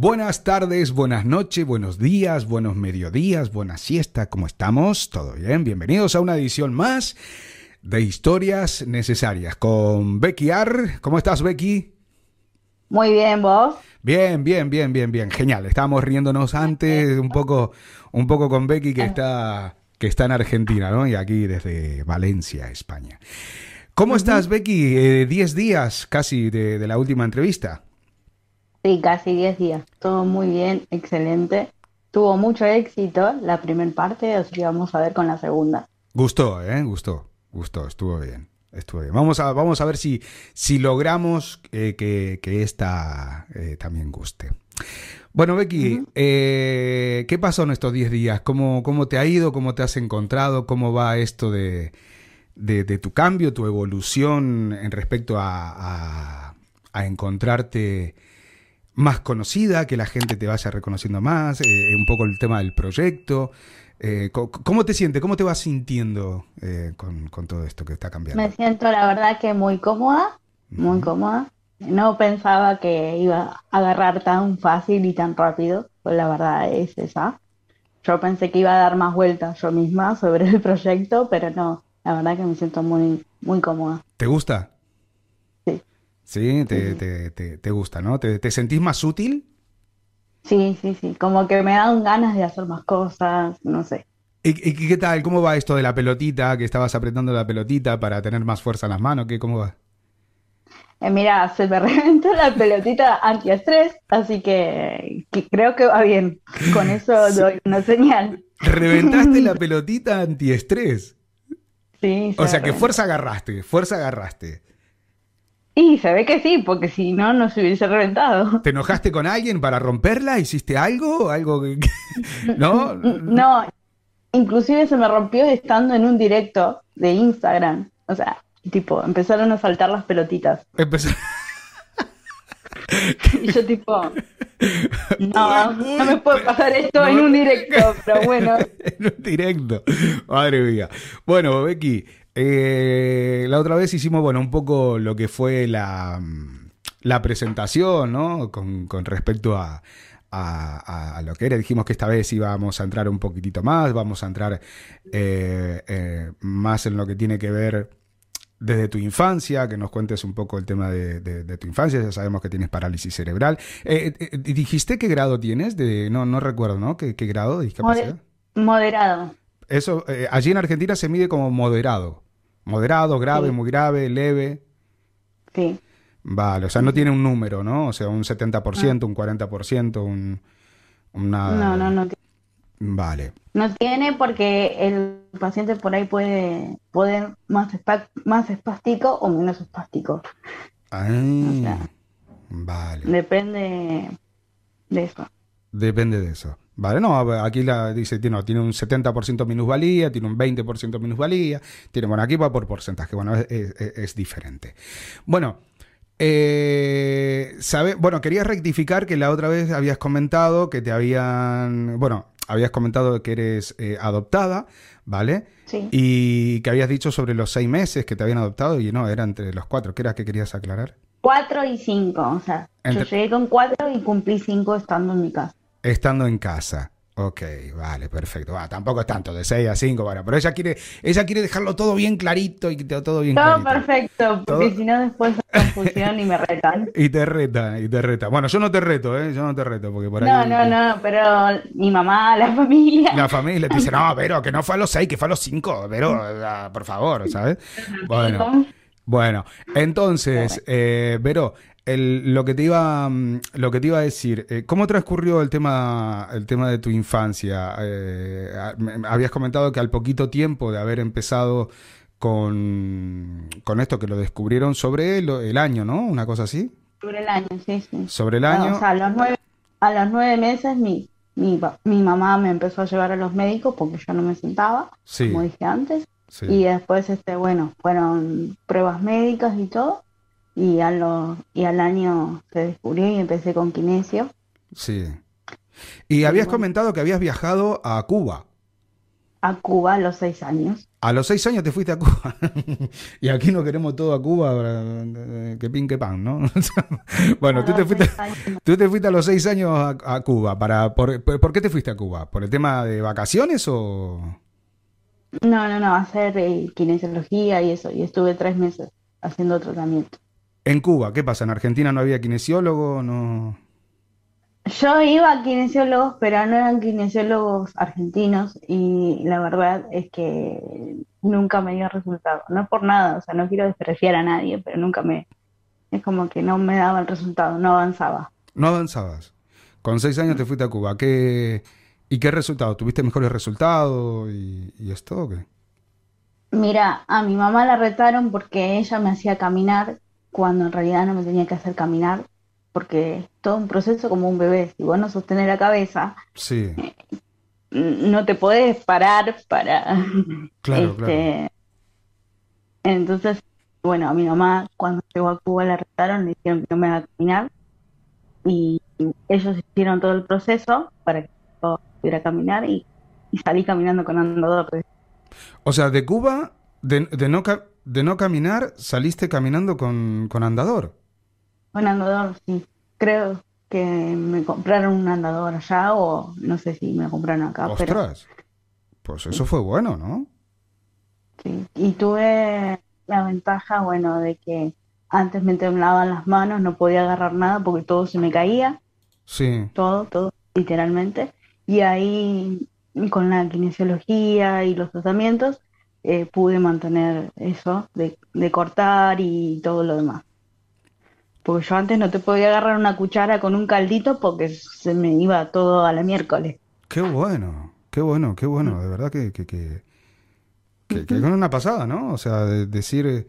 Buenas tardes, buenas noches, buenos días, buenos mediodías, buena siesta, ¿cómo estamos? ¿Todo bien? Bienvenidos a una edición más de Historias Necesarias con Becky Ar. ¿Cómo estás, Becky? Muy bien, ¿vos? Bien, bien, bien, bien, bien. Genial. Estábamos riéndonos antes un poco, un poco con Becky que está, que está en Argentina, ¿no? Y aquí desde Valencia, España. ¿Cómo estás, Becky? Eh, diez días casi de, de la última entrevista. Sí, casi 10 días. Todo muy bien, excelente. Tuvo mucho éxito la primera parte, así que vamos a ver con la segunda. Gustó, ¿eh? Gustó, gustó, estuvo bien. Estuvo bien. Vamos a, vamos a ver si, si logramos eh, que, que, esta eh, también guste. Bueno, Becky, eh, ¿qué pasó en estos 10 días? ¿Cómo, ¿Cómo te ha ido? ¿Cómo te has encontrado? ¿Cómo va esto de, de, de tu cambio, tu evolución en respecto a, a, a encontrarte más conocida, que la gente te vaya reconociendo más, eh, un poco el tema del proyecto. Eh, ¿Cómo te sientes? ¿Cómo te vas sintiendo eh, con, con, todo esto que está cambiando? Me siento la verdad que muy cómoda, muy uh -huh. cómoda. No pensaba que iba a agarrar tan fácil y tan rápido, pues la verdad es esa. Yo pensé que iba a dar más vueltas yo misma sobre el proyecto, pero no, la verdad que me siento muy, muy cómoda. ¿Te gusta? Sí, te, te, te, te gusta, ¿no? ¿Te, ¿Te, sentís más útil? Sí, sí, sí. Como que me dan ganas de hacer más cosas, no sé. ¿Y, y qué tal? ¿Cómo va esto de la pelotita? Que estabas apretando la pelotita para tener más fuerza en las manos. ¿Qué, ¿Cómo va? Eh, mira, se me reventó la pelotita antiestrés, así que, que, creo que va bien. Con eso sí. doy una señal. ¿Reventaste la pelotita antiestrés? Sí. O sea, que fuerza agarraste, fuerza agarraste. Y se ve que sí, porque si no, no se hubiese reventado. ¿Te enojaste con alguien para romperla? ¿Hiciste algo? ¿Algo que... ¿No? No, inclusive se me rompió estando en un directo de Instagram. O sea, tipo, empezaron a saltar las pelotitas. Empezó... y yo tipo, no, no me puede pasar esto en un directo, pero bueno. en un directo, madre mía. Bueno, Becky, eh, la otra vez hicimos, bueno, un poco lo que fue la, la presentación, ¿no? Con, respecto a, a, lo que era. Dijimos que esta vez íbamos a entrar un poquitito más, vamos a entrar eh, eh, más en lo que tiene que ver desde tu infancia, que nos cuentes un poco el tema de tu infancia, ya sabemos que tienes parálisis cerebral. Eh, eh, ¿Dijiste qué grado tienes? De, no, no recuerdo, ¿no? ¿Qué, qué grado de discapacidad? Moderado. Eso, eh, allí en Argentina se mide como moderado. Moderado, grave, sí. muy grave, leve. Sí. Vale, o sea, no tiene un número, ¿no? O sea, un 70%, no. un 40%, un, una... No, no, no. Vale. No tiene porque el paciente por ahí puede poder más, más espástico o menos espástico. Ah, o sea, vale. Depende de eso. Depende de eso. Vale, no, aquí la dice, no, tiene un 70% minusvalía, tiene un 20% minusvalía, tiene, bueno, aquí va por porcentaje, bueno, es, es, es diferente. Bueno, eh, sabe, bueno, quería rectificar que la otra vez habías comentado que te habían, bueno, habías comentado que eres eh, adoptada, ¿vale? Sí. Y que habías dicho sobre los seis meses que te habían adoptado y no, era entre los cuatro. ¿Qué era que querías aclarar? Cuatro y cinco, o sea, entre... yo llegué con cuatro y cumplí cinco estando en mi casa. Estando en casa. Ok, vale, perfecto. Ah, tampoco es tanto, de 6 a 5, bueno, pero ella quiere, ella quiere dejarlo todo bien clarito y todo bien Todo clarito. perfecto, porque si no después hay confusión y me retan. Y te reta, y te reta. Bueno, yo no te reto, ¿eh? Yo no te reto, porque por ahí... No, no, no, pero mi mamá, la familia... La familia te dice, no, pero que no fue a los 6, que fue a los 5, pero, por favor, ¿sabes? Bueno, bueno, entonces, eh, Vero, el, lo que te iba lo que te iba a decir eh, cómo transcurrió el tema el tema de tu infancia eh, habías comentado que al poquito tiempo de haber empezado con, con esto que lo descubrieron sobre el, el, año no una cosa así. Sobre el año sí sí. Sobre el año. o sea, a los nueve a los nueve meses mi, mi mi mamá me empezó a llevar a los médicos porque yo no me sentaba sí. como dije antes. Sí. y después este bueno fueron pruebas médicas y todo y, a lo, y al año se descubrió y empecé con kinesio. Sí. Y habías bueno. comentado que habías viajado a Cuba. a Cuba a los seis años. A los seis años te fuiste a Cuba. y aquí no queremos todo a Cuba, eh, que pin, que pan, ¿no? bueno, tú te, fuiste, tú te, fuiste, a los seis años a, Cuba. Para, por, por, qué te fuiste a Cuba? ¿Por el tema de vacaciones o...? No, no, no, hacer eh, kinesiología y eso. Y estuve tres meses haciendo tratamiento. En Cuba, ¿qué pasa? ¿En Argentina no había kinesiólogo? No... Yo iba a kinesiólogos, pero no eran kinesiólogos argentinos y la verdad es que nunca me dio resultado. No por nada, o sea, no quiero despreciar a nadie, pero nunca me... Es como que no me daba el resultado, no avanzaba. No avanzabas. Con seis años te fuiste a Cuba. ¿Qué, ¿Y qué resultado? ¿Tuviste mejores resultados y, y esto o qué? Mira, a mi mamá la retaron porque ella me hacía caminar cuando en realidad no me tenía que hacer caminar porque es todo un proceso como un bebé. Si vos no sostenés la cabeza, sí. no te podés parar para... Claro, este, Entonces, bueno, a mi mamá cuando llegó a Cuba la arrestaron, le dijeron que no me haga caminar y ellos hicieron todo el proceso para que yo pudiera caminar y, salí caminando con andador. O sea, de Cuba, de, no, de no caminar, saliste caminando con, con andador. Un andador, sí. Creo que me compraron un andador allá o no sé si me compraron acá. Ostras, pues eso fue bueno, ¿no? Sí, y tuve la ventaja, bueno, de que antes me temblaban las manos, no podía agarrar nada porque todo se me caía. Sí. Todo, todo, literalmente. Y ahí, con la kinesiología y los tratamientos, eh, pude mantener eso de, de cortar y todo lo demás. Porque yo antes no te podía agarrar una cuchara con un caldito porque se me iba todo a la miércoles. Qué bueno, qué bueno, qué bueno. De verdad que, que, que, que, que es una pasada, ¿no? O sea, decir eh,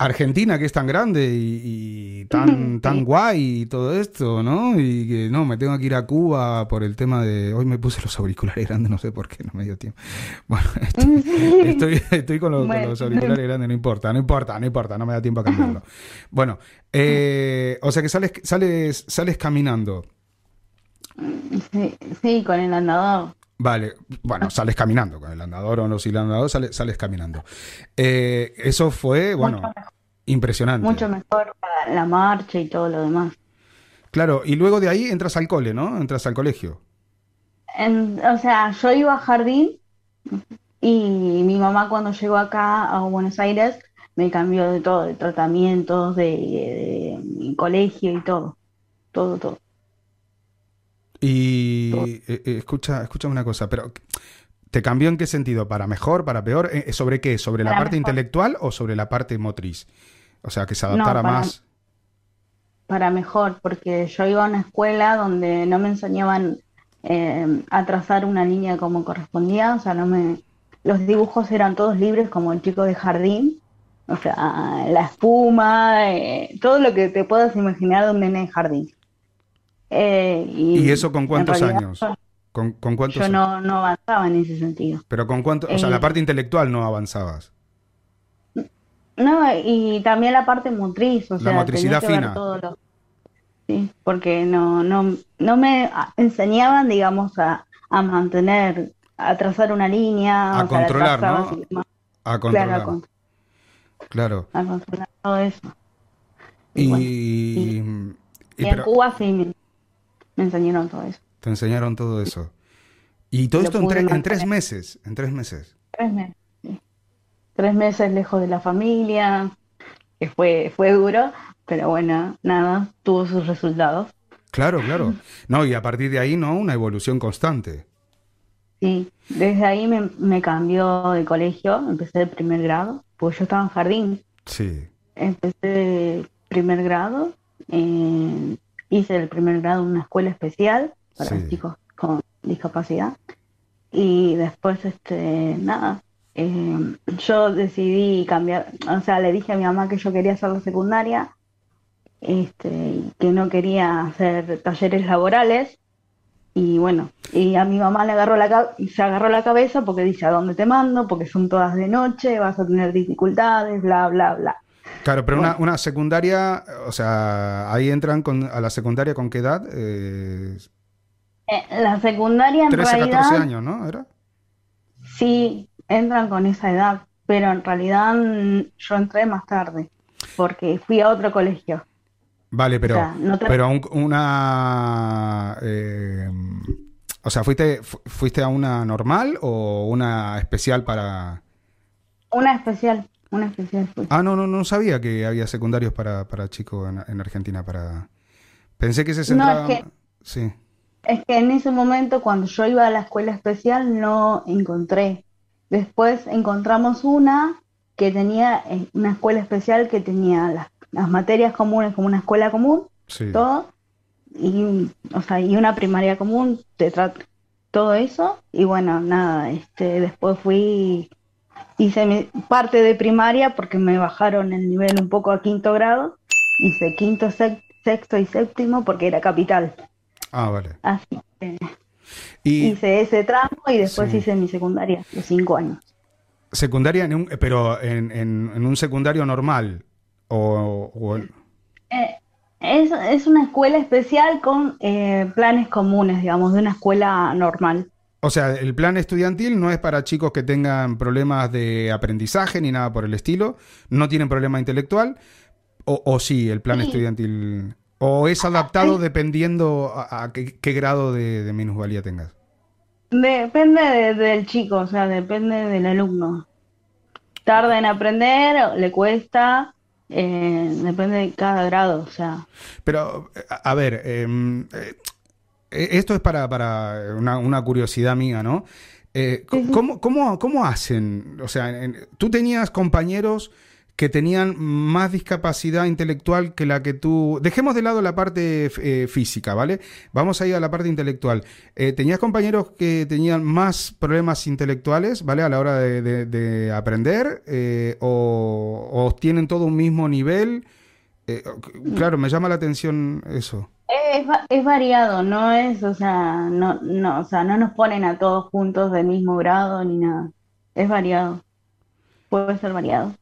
Argentina, que es tan grande y, tan, tan guay y todo esto, ¿no? Y que no, me tengo que ir a Cuba por el tema de. Hoy me puse los auriculares grandes, no sé por qué, no me dio tiempo. Bueno, estoy, estoy, con, los, auriculares grandes, no importa, no importa, no importa, no me da tiempo a cambiarlo. Bueno, eh, o sea que sales, sales, sales caminando. Sí, sí, con el andador. Vale, bueno, sales caminando con el andador o el andador sales, sales caminando. Eh, eso fue, bueno, impresionante. Mucho mejor para la marcha y todo lo demás. Claro, y luego de ahí entras al cole, ¿no? Entras al colegio. o sea, yo iba a jardín y mi mamá cuando llegó acá a Buenos Aires me cambió de todo, de tratamientos, de, de colegio y todo, todo, todo. Y eh, eh, escucha, escucha una cosa, pero ¿te cambió en qué sentido? ¿Para mejor, para peor? Eh, ¿Sobre qué? ¿Sobre la parte intelectual o sobre la parte motriz? O sea, que se adaptara más. Para mejor, porque yo iba a una escuela donde no me enseñaban a trazar una línea como correspondía, o sea, no me. Los dibujos eran todos libres como el chico de jardín, o sea, la espuma, todo lo que te puedas imaginar de un nene de jardín. Eh, y, eso con cuántos años? ¿Con, cuántos yo no, no, avanzaba en ese sentido. Pero con cuánto, o sea, la eh, parte intelectual no avanzabas. No, y también la parte motriz, o la motricidad fina. sí, porque no, no, no me enseñaban, digamos, a, a mantener, a trazar una línea. A controlar, ¿no? A controlar. Claro, a, controlar todo eso. Y, y, en Cuba sí me enseñaron todo eso. Te enseñaron todo eso. Y todo esto en, tres meses, en tres meses. Tres meses, Tres meses lejos de la familia, que fue, fue duro, pero bueno, nada, tuvo sus resultados. Claro, claro. No, y a partir de ahí, ¿no? Una evolución constante. Sí, desde ahí me, me cambió de colegio, empecé de primer grado, pues yo estaba en jardín. Sí. Empecé de primer grado, eh, hice el primer grado en una escuela especial para chicos con discapacidad. Y después, este, nada, eh, yo decidí cambiar, o sea, le dije a mi mamá que yo quería hacer la secundaria, este, que no quería hacer talleres laborales. Y bueno, y a mi mamá le agarró la, se agarró la cabeza porque dice, ¿a dónde te mando? Porque son todas de noche, vas a tener dificultades, bla, bla, bla. Claro, pero una, una, secundaria, o sea, ahí entran con, a la secundaria con qué edad? Eh, eh la secundaria en 13, realidad... 14 años, ¿no? ¿Era? sí, entran con esa edad, pero en realidad mm, yo entré más tarde, porque fui a otro colegio. Vale, pero, pero una... Eh, o sea, ¿fuiste, ¿fuiste a una normal o una especial para...? Una especial, una especial. Ah, no, no, no sabía que había secundarios para, para chicos en, Argentina. para Pensé que se centraba... No, es que, sí. es que en ese momento, cuando yo iba a la escuela especial, no encontré. Después encontramos una que tenía eh, una escuela especial que tenía las las materias comunes como una escuela común, todo, y, o sea, y una primaria común, te todo eso, y bueno, nada, este, después fui, hice mi parte de primaria porque me bajaron el nivel un poco a quinto grado, hice quinto, sexto y séptimo porque era capital. Ah, vale. Así que hice ese tramo y después hice mi secundaria de cinco años. Secundaria, en un, pero en, en un secundario normal, o, eh, es, una escuela especial con eh, planes comunes, digamos, de una escuela normal. O sea, el plan estudiantil no es para chicos que tengan problemas de aprendizaje ni nada por el estilo, no tienen problema intelectual, o, o sí, el plan estudiantil, o es adaptado dependiendo a, qué, grado de, minusvalía tengas. Depende del chico, o sea, depende del alumno. Tarda en aprender, le cuesta, eh, depende de cada grado, o sea. Pero, a ver, em, eh, esto es para, para una, curiosidad mía, ¿no? Eh, ¿cómo, cómo, cómo, hacen? O sea, tú tenías compañeros que tenían más discapacidad intelectual que la que tú... Dejemos de lado la parte eh, física, ¿vale? Vamos a ir a la parte intelectual. Eh, ¿Tenías compañeros que tenían más problemas intelectuales, ¿vale? A la hora de, aprender eh, o, tienen todo un mismo nivel. claro, me llama la atención eso. Es, es, variado, no es, o sea, no, no, o sea, no nos ponen a todos juntos del mismo grado ni nada. Es variado. Puede ser variado.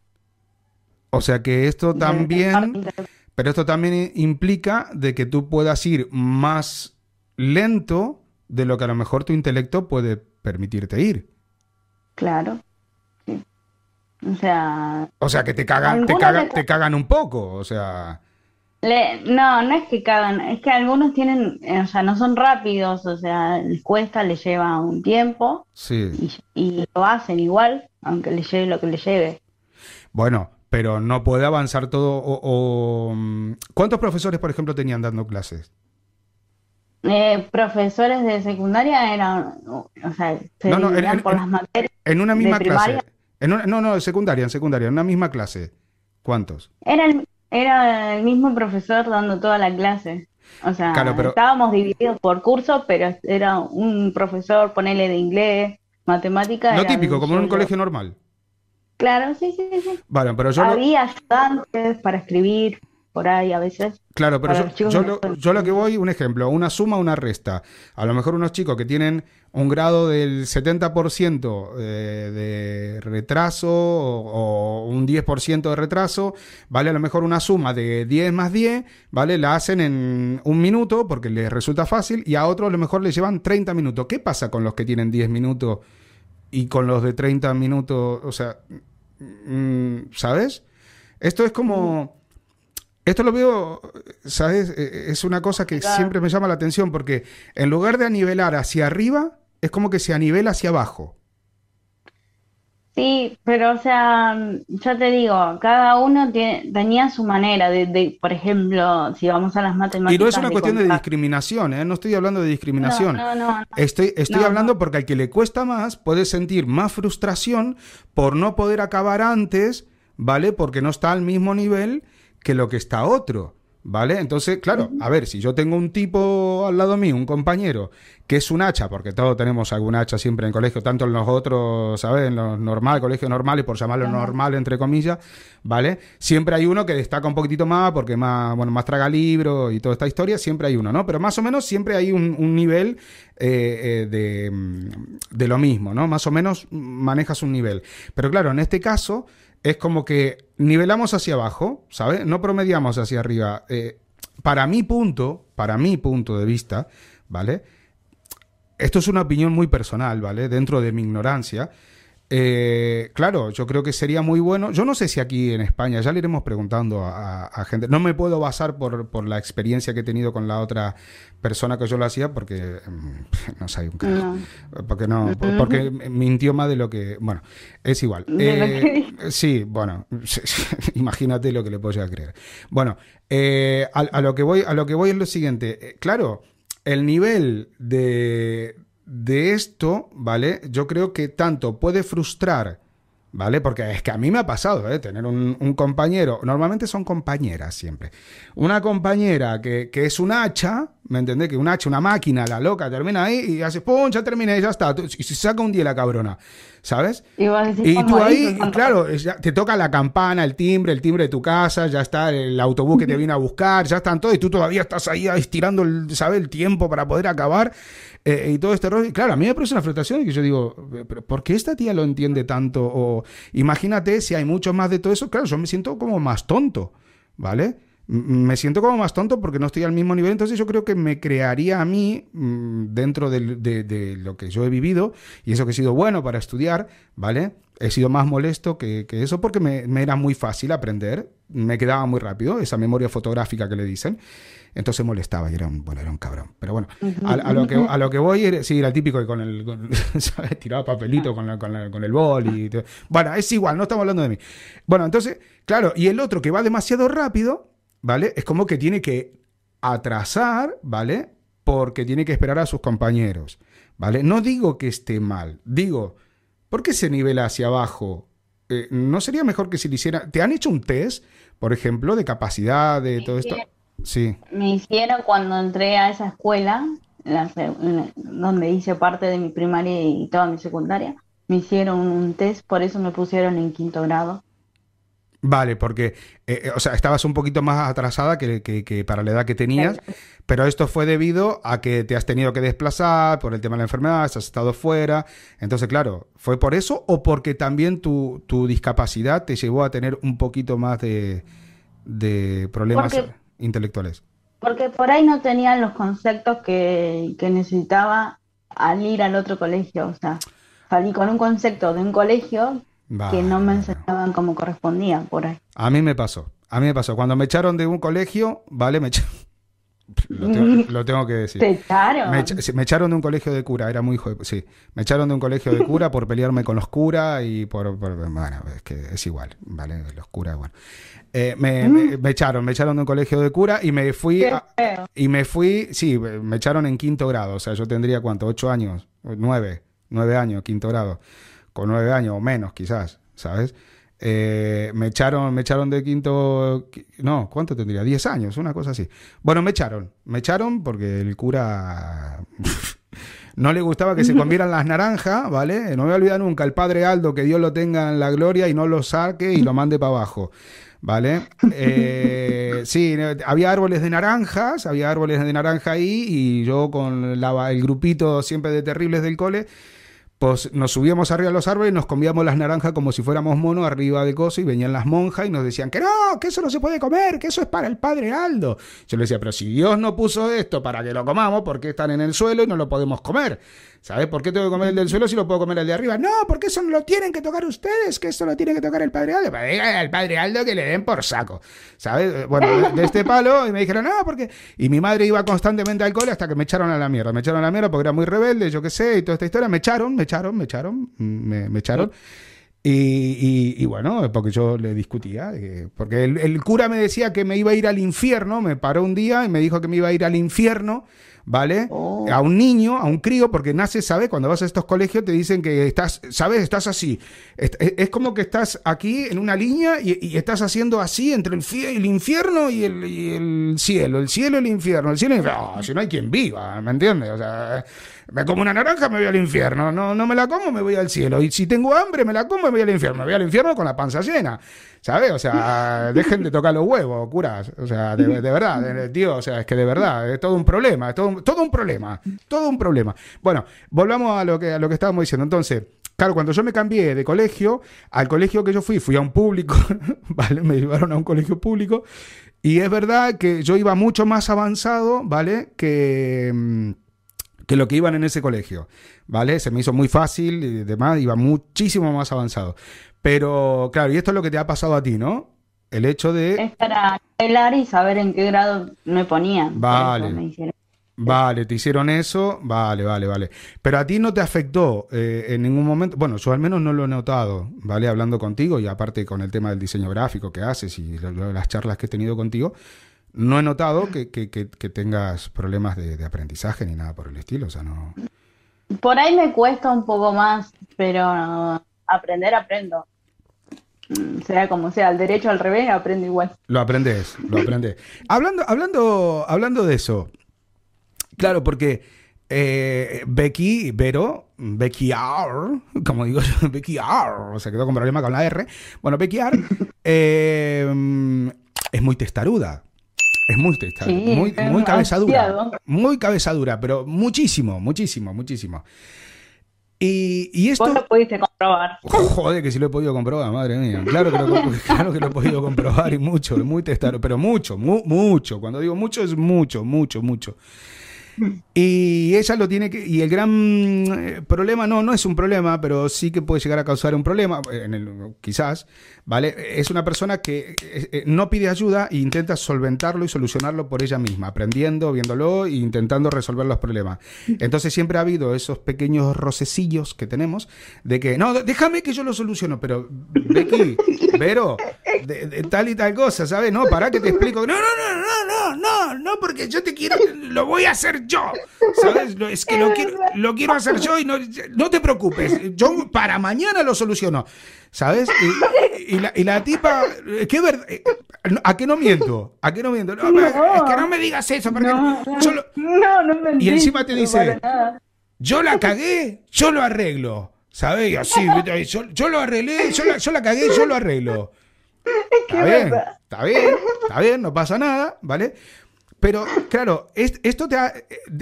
O sea que esto también, pero esto también implica de que tú puedas ir más lento de lo que a lo mejor tu intelecto puede permitirte ir. Claro. O sea. O sea que te cagan, te cagan, te cagan un poco, o sea. No, no es que cagan, es que algunos tienen, o sea, no son rápidos, o sea, les cuesta, les lleva un tiempo. Sí. Y, y lo hacen igual, aunque les lleve lo que les lleve. Bueno, pero no puede avanzar todo. O, mm, ¿Cuántos profesores, por ejemplo, tenían dando clases? Eh, profesores de secundaria eran, o sea, se no, no, en, por las materias. En una misma clase. En no, no, de secundaria, en secundaria, en una misma clase. ¿Cuántos? Era el, era el mismo profesor dando toda la clase. O sea, estábamos divididos por curso, pero era un profesor, ponele de inglés, matemática. Lo típico, como en un colegio normal. Claro, sí, sí, sí. Bueno, pero yo Había ayudantes para escribir por ahí a veces. Claro, pero yo, lo, que voy, un ejemplo, una suma, una resta. A lo mejor unos chicos que tienen un grado del 70% de, de retraso o, un 10% de retraso, ¿vale? A lo mejor una suma de 10 más 10, ¿vale? La hacen en un minuto porque les resulta fácil y a otros a lo mejor les llevan 30 minutos. ¿Qué pasa con los que tienen 10 minutos? y con los de 30 minutos, o sea, mm, ¿sabes? Esto es como... Esto lo veo, ¿sabes? E, e, es una cosa que siempre me llama la atención porque en lugar de anivelar hacia arriba, es como que se anivela hacia abajo. Sí, pero o sea, ya te digo, cada uno tenía su manera de, por ejemplo, si vamos a las matemáticas. Y no es una cuestión de discriminación, ¿eh? no estoy hablando de discriminación. No, no, no, estoy estoy hablando porque al que le cuesta más puede sentir más frustración por no poder acabar antes, ¿vale? Porque no está al mismo nivel que lo que está otro. ¿Vale? Entonces, claro, a ver, si yo tengo un tipo al lado mío, un compañero, que es un hacha, porque todos tenemos algún hacha siempre en colegio, tanto en los otros, ¿sabes? En los normal, colegios normales, por llamarlo normal, entre comillas, ¿vale? Siempre hay uno que destaca un poquitito más, porque más, bueno, más traga libro y toda esta historia, siempre hay uno, ¿no? Pero más o menos siempre hay un, nivel eh, eh, de, de lo mismo, ¿no? Más o menos manejas un nivel. Pero claro, en este caso es como que nivelamos hacia abajo, ¿sabes? No promediamos hacia arriba. Eh, para mi punto, para mi punto de vista, ¿vale? esto es una opinión muy personal, ¿vale? Dentro de mi ignorancia. Eh, claro, yo creo que sería muy bueno. Yo no sé si aquí en España, ya le iremos preguntando a, gente. No me puedo basar por, por, la experiencia que he tenido con la otra persona que yo lo hacía porque mm, no sé un carajo. Porque no, porque mintió más de lo que. Bueno, es igual. Eh, sí, bueno, imagínate lo que le puedo llegar a creer. Bueno, eh, a, lo que voy, a lo que voy es lo siguiente. Claro, el nivel de de esto, ¿vale? Yo creo que tanto puede frustrar, ¿vale? Porque es que a mí me ha pasado, ¿eh? Tener un, compañero, normalmente son compañeras siempre. Una compañera que, que, es un hacha, ¿me entendés? Que un hacha, una máquina, la loca, termina ahí y hace, ¡pum! Ya terminé, ya está. Y se saca un día la cabrona. ¿sabes? Y, tú ahí, claro, te toca la campana, el timbre, el timbre de tu casa, ya está el autobús que te viene a buscar, ya están todos, y tú todavía estás ahí estirando el, ¿sabes? el tiempo para poder acabar eh, y todo este rollo. Y claro, a mí me produce una frustración y que yo digo, ¿por qué esta tía lo entiende tanto? O imagínate si hay mucho más de todo eso, claro, yo me siento como más tonto, ¿vale? Me siento como más tonto porque no estoy al mismo nivel, entonces yo creo que me crearía a mí, dentro de, lo que yo he vivido, y eso que he sido bueno para estudiar, ¿vale? He sido más molesto que, eso porque me, era muy fácil aprender, me quedaba muy rápido, esa memoria fotográfica que le dicen, entonces molestaba y era un, bueno, era un cabrón. Pero bueno, a, lo, que, a lo que voy, sí, era típico que con el, ¿sabes? Tiraba papelito con, con, el bol y... Bueno, es igual, no estamos hablando de mí. Bueno, entonces, claro, y el otro que va demasiado rápido, ¿vale? Es como que tiene que atrasar, ¿vale? Porque tiene que esperar a sus compañeros, ¿vale? No digo que esté mal, digo, ¿por qué se nivela hacia abajo? Eh, ¿No sería mejor que si le hiciera... ¿Te han hecho un test, por ejemplo, de capacidad, de todo esto? Sí. Me hicieron cuando entré a esa escuela, donde hice parte de mi primaria y toda mi secundaria, me hicieron un test, por eso me pusieron en quinto grado. Vale, porque, eh, eh, o sea, estabas un poquito más atrasada que, para la edad que tenías, pero esto fue debido a que te has tenido que desplazar por el tema de la enfermedad, has estado fuera. Entonces, claro, ¿fue por eso o porque también tu, discapacidad te llevó a tener un poquito más de, problemas intelectuales? Porque por ahí no tenían los conceptos que, que necesitaba al ir al otro colegio. O sea, salí con un concepto de un colegio que no me enseñaban como correspondía por ahí. A mí me pasó. A mí me pasó. Cuando me echaron de un colegio, ¿vale? Me echaron. Lo tengo, que decir. ¿Te echaron? Me, echaron de un colegio de cura, era muy hijo de, Sí, me echaron de un colegio de cura por pelearme con los curas y por, Bueno, es que es igual, ¿vale? Los curas, bueno. Eh, mm. me, echaron, me echaron de un colegio de cura y me fui. y me fui, sí, me echaron en quinto grado, o sea, yo tendría cuánto, ocho años, nueve, nueve años, quinto grado con nueve años o menos quizás, ¿sabes? Eh, me echaron, me echaron de quinto, no, ¿cuánto tendría? Diez años, una cosa así. Bueno, me echaron, me echaron porque el cura no le gustaba que se comieran las naranjas, ¿vale? No me voy a olvidar nunca, el padre Aldo, que Dios lo tenga en la gloria y no lo saque y lo mande para abajo. ¿Vale? Eh, sí, había árboles de naranjas, había árboles de naranja ahí y yo con el grupito siempre de terribles del cole, pues nos subíamos arriba de los árboles y nos comíamos las naranjas como si fuéramos monos arriba de coso y venían las monjas y nos decían que no, que eso no se puede comer, que eso es para el padre Aldo. Yo le decía, pero si Dios no puso esto para que lo comamos, ¿por qué están en el suelo y no lo podemos comer? ¿Sabes por qué tengo que comer el del suelo si lo puedo comer el de arriba? No, porque eso no lo tienen que tocar ustedes, que eso lo tiene que tocar el padre Aldo. Para al padre Aldo que le den por saco. ¿Sabes? Bueno, de, este palo, y me dijeron, no, porque. Y mi madre iba constantemente al cole hasta que me echaron a la mierda. Me echaron a la mierda porque era muy rebelde, yo qué sé, y toda esta historia. Me echaron, me echaron, me echaron, me, echaron. Y, bueno, porque yo le discutía, eh, porque el, el, cura me decía que me iba a ir al infierno, me paró un día y me dijo que me iba a ir al infierno ¿vale? Oh. A un niño, a un crío, porque nace, ¿sabes? Cuando vas a estos colegios te dicen que estás, ¿sabes? Estás así. Es, como que estás aquí en una línea y, estás haciendo así entre el, el infierno y el, cielo, el cielo y el infierno, el cielo y el infierno. si no hay quien viva, ¿me entiendes? O sea, me como una naranja, me voy al infierno. No, no me la como, me voy al cielo. Y si tengo hambre, me la como, me voy al infierno. Me voy al infierno con la panza llena. ¿Sabes? O sea, dejen de tocar los huevos, curas. O sea, de, verdad, tío, o sea, es que de verdad, es todo un problema, es todo un, todo un problema, todo un problema. Bueno, volvamos a lo que, a lo que estábamos diciendo. Entonces, Claro, cuando yo me cambié de colegio, al colegio que yo fui, fui a un público, ¿vale? Me llevaron a un colegio público. Y es verdad que yo iba mucho más avanzado, ¿vale? Que, mm, que lo que iban en ese colegio, ¿vale? Se me hizo muy fácil y demás, iba muchísimo más avanzado. Pero, claro, y esto es lo que te ha pasado a ti, ¿no? El hecho de... Es para bailar y saber en qué grado me ponían. Vale. Vale, te hicieron eso, vale, vale, vale. Pero a ti no te afectó eh, en ningún momento, bueno, yo al menos no lo he notado, ¿vale? Hablando contigo y aparte con el tema del diseño gráfico que haces y las charlas que he tenido contigo, no he notado que, tengas problemas de, aprendizaje ni nada por el estilo, o sea, no... Por ahí me cuesta un poco más, pero aprender aprendo. Mm, sea como sea, al derecho al revés, aprendo igual. Lo aprendes, lo aprendes. hablando, hablando, hablando de eso, claro, porque eh, Becky, Vero, Becky R, como digo yo, Becky R, se quedó con problema con la R. Bueno, Becky R eh, es muy testaruda. Es muy testaruda, muy, muy cabezadura. Muy cabezadura, pero muchísimo, muchísimo, muchísimo. Y, y esto... Vos lo pudiste comprobar. joder, que sí lo he podido comprobar, madre mía. Claro que lo, claro que lo he podido comprobar y mucho, muy testado, pero mucho, mucho. Cuando digo mucho es mucho, mucho, mucho. Y ella lo tiene que. Y el gran eh, problema, no, no es un problema, pero sí que puede llegar a causar un problema, en el, quizás, ¿vale? Es una persona que eh, eh, no pide ayuda e intenta solventarlo y solucionarlo por ella misma, aprendiendo, viéndolo e intentando resolver los problemas. Entonces siempre ha habido esos pequeños rocecillos que tenemos de que, no, déjame que yo lo soluciono, pero Becky, Vero, de, tal y tal cosa, ¿sabes? No, para que te explico. No, no, no, no, no, no, no, porque yo te quiero, lo voy a hacer yo, ¿sabes? Es que lo quiero, lo quiero hacer yo y no, no te preocupes, yo para mañana lo soluciono, ¿sabes? Y, la, y la, tipa, ¿qué verdad? ¿A qué no miento? ¿A qué no miento? No, es que no me digas eso, porque no, no, me Y encima te dice, yo la cagué, yo lo arreglo. ¿Sabes? Así, yo, yo, lo arreglé, yo la, yo la cagué, yo lo arreglo. Está bien, está bien, está bien, no pasa nada, ¿vale? Pero claro, esto te ha,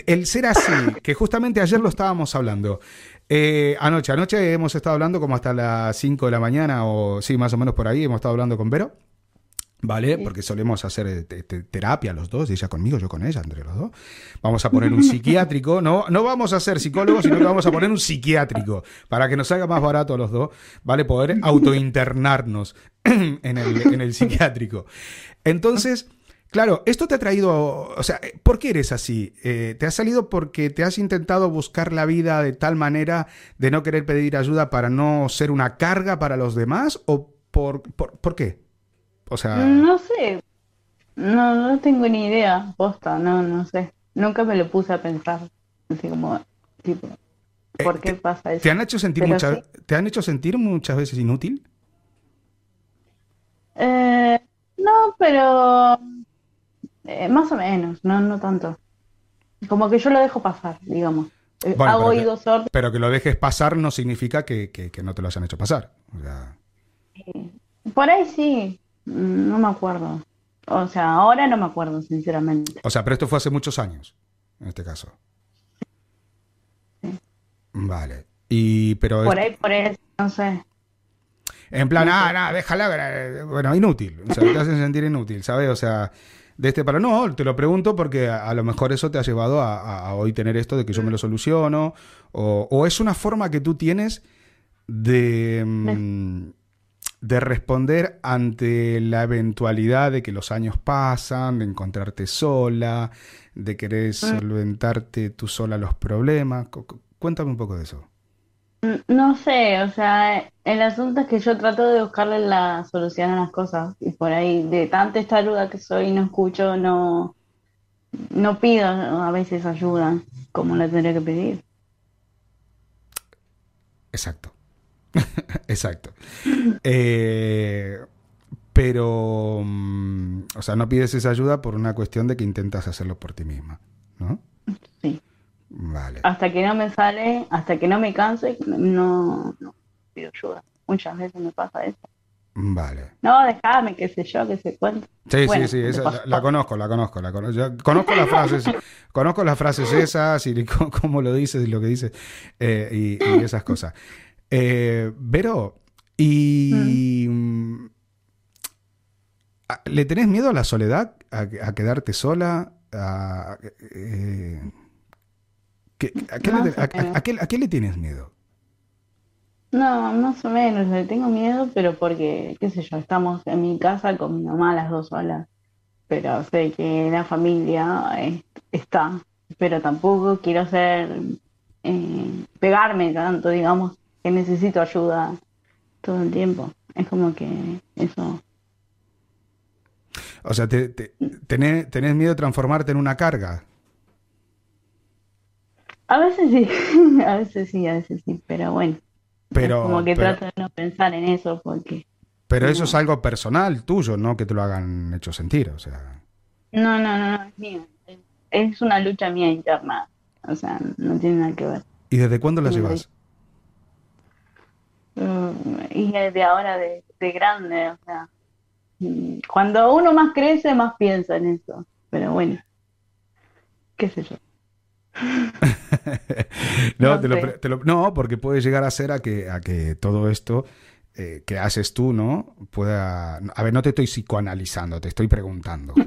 el ser así, que justamente ayer lo estábamos hablando. Eh, anoche, anoche hemos estado hablando como hasta las 5 de la mañana, o sí, más o menos por ahí, hemos estado hablando con Vero. ¿Vale? Porque solemos hacer eh, terapia los dos, ella conmigo, yo con ella, entre los dos. Vamos a poner un psiquiátrico, no, no vamos a ser psicólogos, sino que vamos a poner un psiquiátrico para que nos salga más barato a los dos, ¿vale? Poder autointernarnos en el, en el psiquiátrico. Entonces, Claro, esto te ha traído, o sea, ¿por qué eres así? Eh, ¿Te ha salido porque te has intentado buscar la vida de tal manera de no querer pedir ayuda para no ser una carga para los demás? ¿O por, por, qué? O sea... No sé, no, no tengo ni idea, posta, no, no sé. Nunca me lo puse a pensar, así como, tipo, eh, ¿por qué pasa eso? ¿Te han hecho sentir, ¿te han hecho sentir muchas veces inútil? Eh, no, pero eh, más o menos, no, no tanto. Como que yo lo dejo pasar, digamos. Eh, hago oídos sordos. Pero que lo dejes pasar no significa que, no te lo hayan hecho pasar. Por ahí sí, no me acuerdo. O sea, ahora no me acuerdo, sinceramente. O sea, pero esto fue hace muchos años, en este caso. Vale. Y, pero por ahí, por eso, no sé. En plan, ah, nada, déjala, bueno, inútil. O sea, te hacen sentir inútil, ¿sabes? O sea, de este para no, te lo pregunto porque a, lo mejor eso te ha llevado a, hoy tener esto de que yo me lo soluciono o, es una forma que tú tienes de, mm, de responder ante la eventualidad de que los años pasan, de encontrarte sola, de querer mm. solventarte tú sola los problemas. Cuéntame un poco de eso. No sé, o sea, el asunto es que yo trato de buscarle la solución a las cosas y por ahí de tanta estaruda que soy no escucho, no, no pido a veces ayuda como la tendría que pedir. Exacto, exacto. Eh, pero, mm, o sea, no pides esa ayuda por una cuestión de que intentas hacerlo por ti misma, ¿no? Sí. Hasta que no me sale, hasta que no me canse, no, pido ayuda. Muchas veces me pasa eso. Vale. No, déjame, qué sé yo, que se cuente. Sí, sí, sí, la, conozco, la conozco, la conozco. conozco las frases, conozco las frases esas y cómo lo dices y lo que dices eh, y, esas cosas. Eh, Vero, y mm. ¿le tenés miedo a la soledad? ¿A, quedarte sola? A, eh, a, qué le, tienes miedo? No, más o menos, le tengo miedo, pero porque, qué sé yo, estamos en mi casa con mi mamá las dos solas, pero sé que la familia está, pero tampoco quiero ser, eh, pegarme tanto, digamos, que necesito ayuda todo el tiempo. Es como que eso... O sea, te, tenés, tenés miedo de transformarte en una carga. A veces sí, a veces sí, a veces sí, pero bueno. Pero, como que trato de no pensar en eso porque... Pero eso es algo personal tuyo, no que te lo hagan hecho sentir, o sea... No, no, no, es mío. Es una lucha mía interna, o sea, no tiene nada que ver. ¿Y desde cuándo la llevas? Y desde ahora de, de grande, o sea... Mm, cuando uno más crece, más piensa en eso. Pero bueno, qué sé yo. no, no, porque puede llegar a ser a que, a que todo esto eh, que haces tú, ¿no? Pueda... A ver, no te estoy psicoanalizando, te estoy preguntando.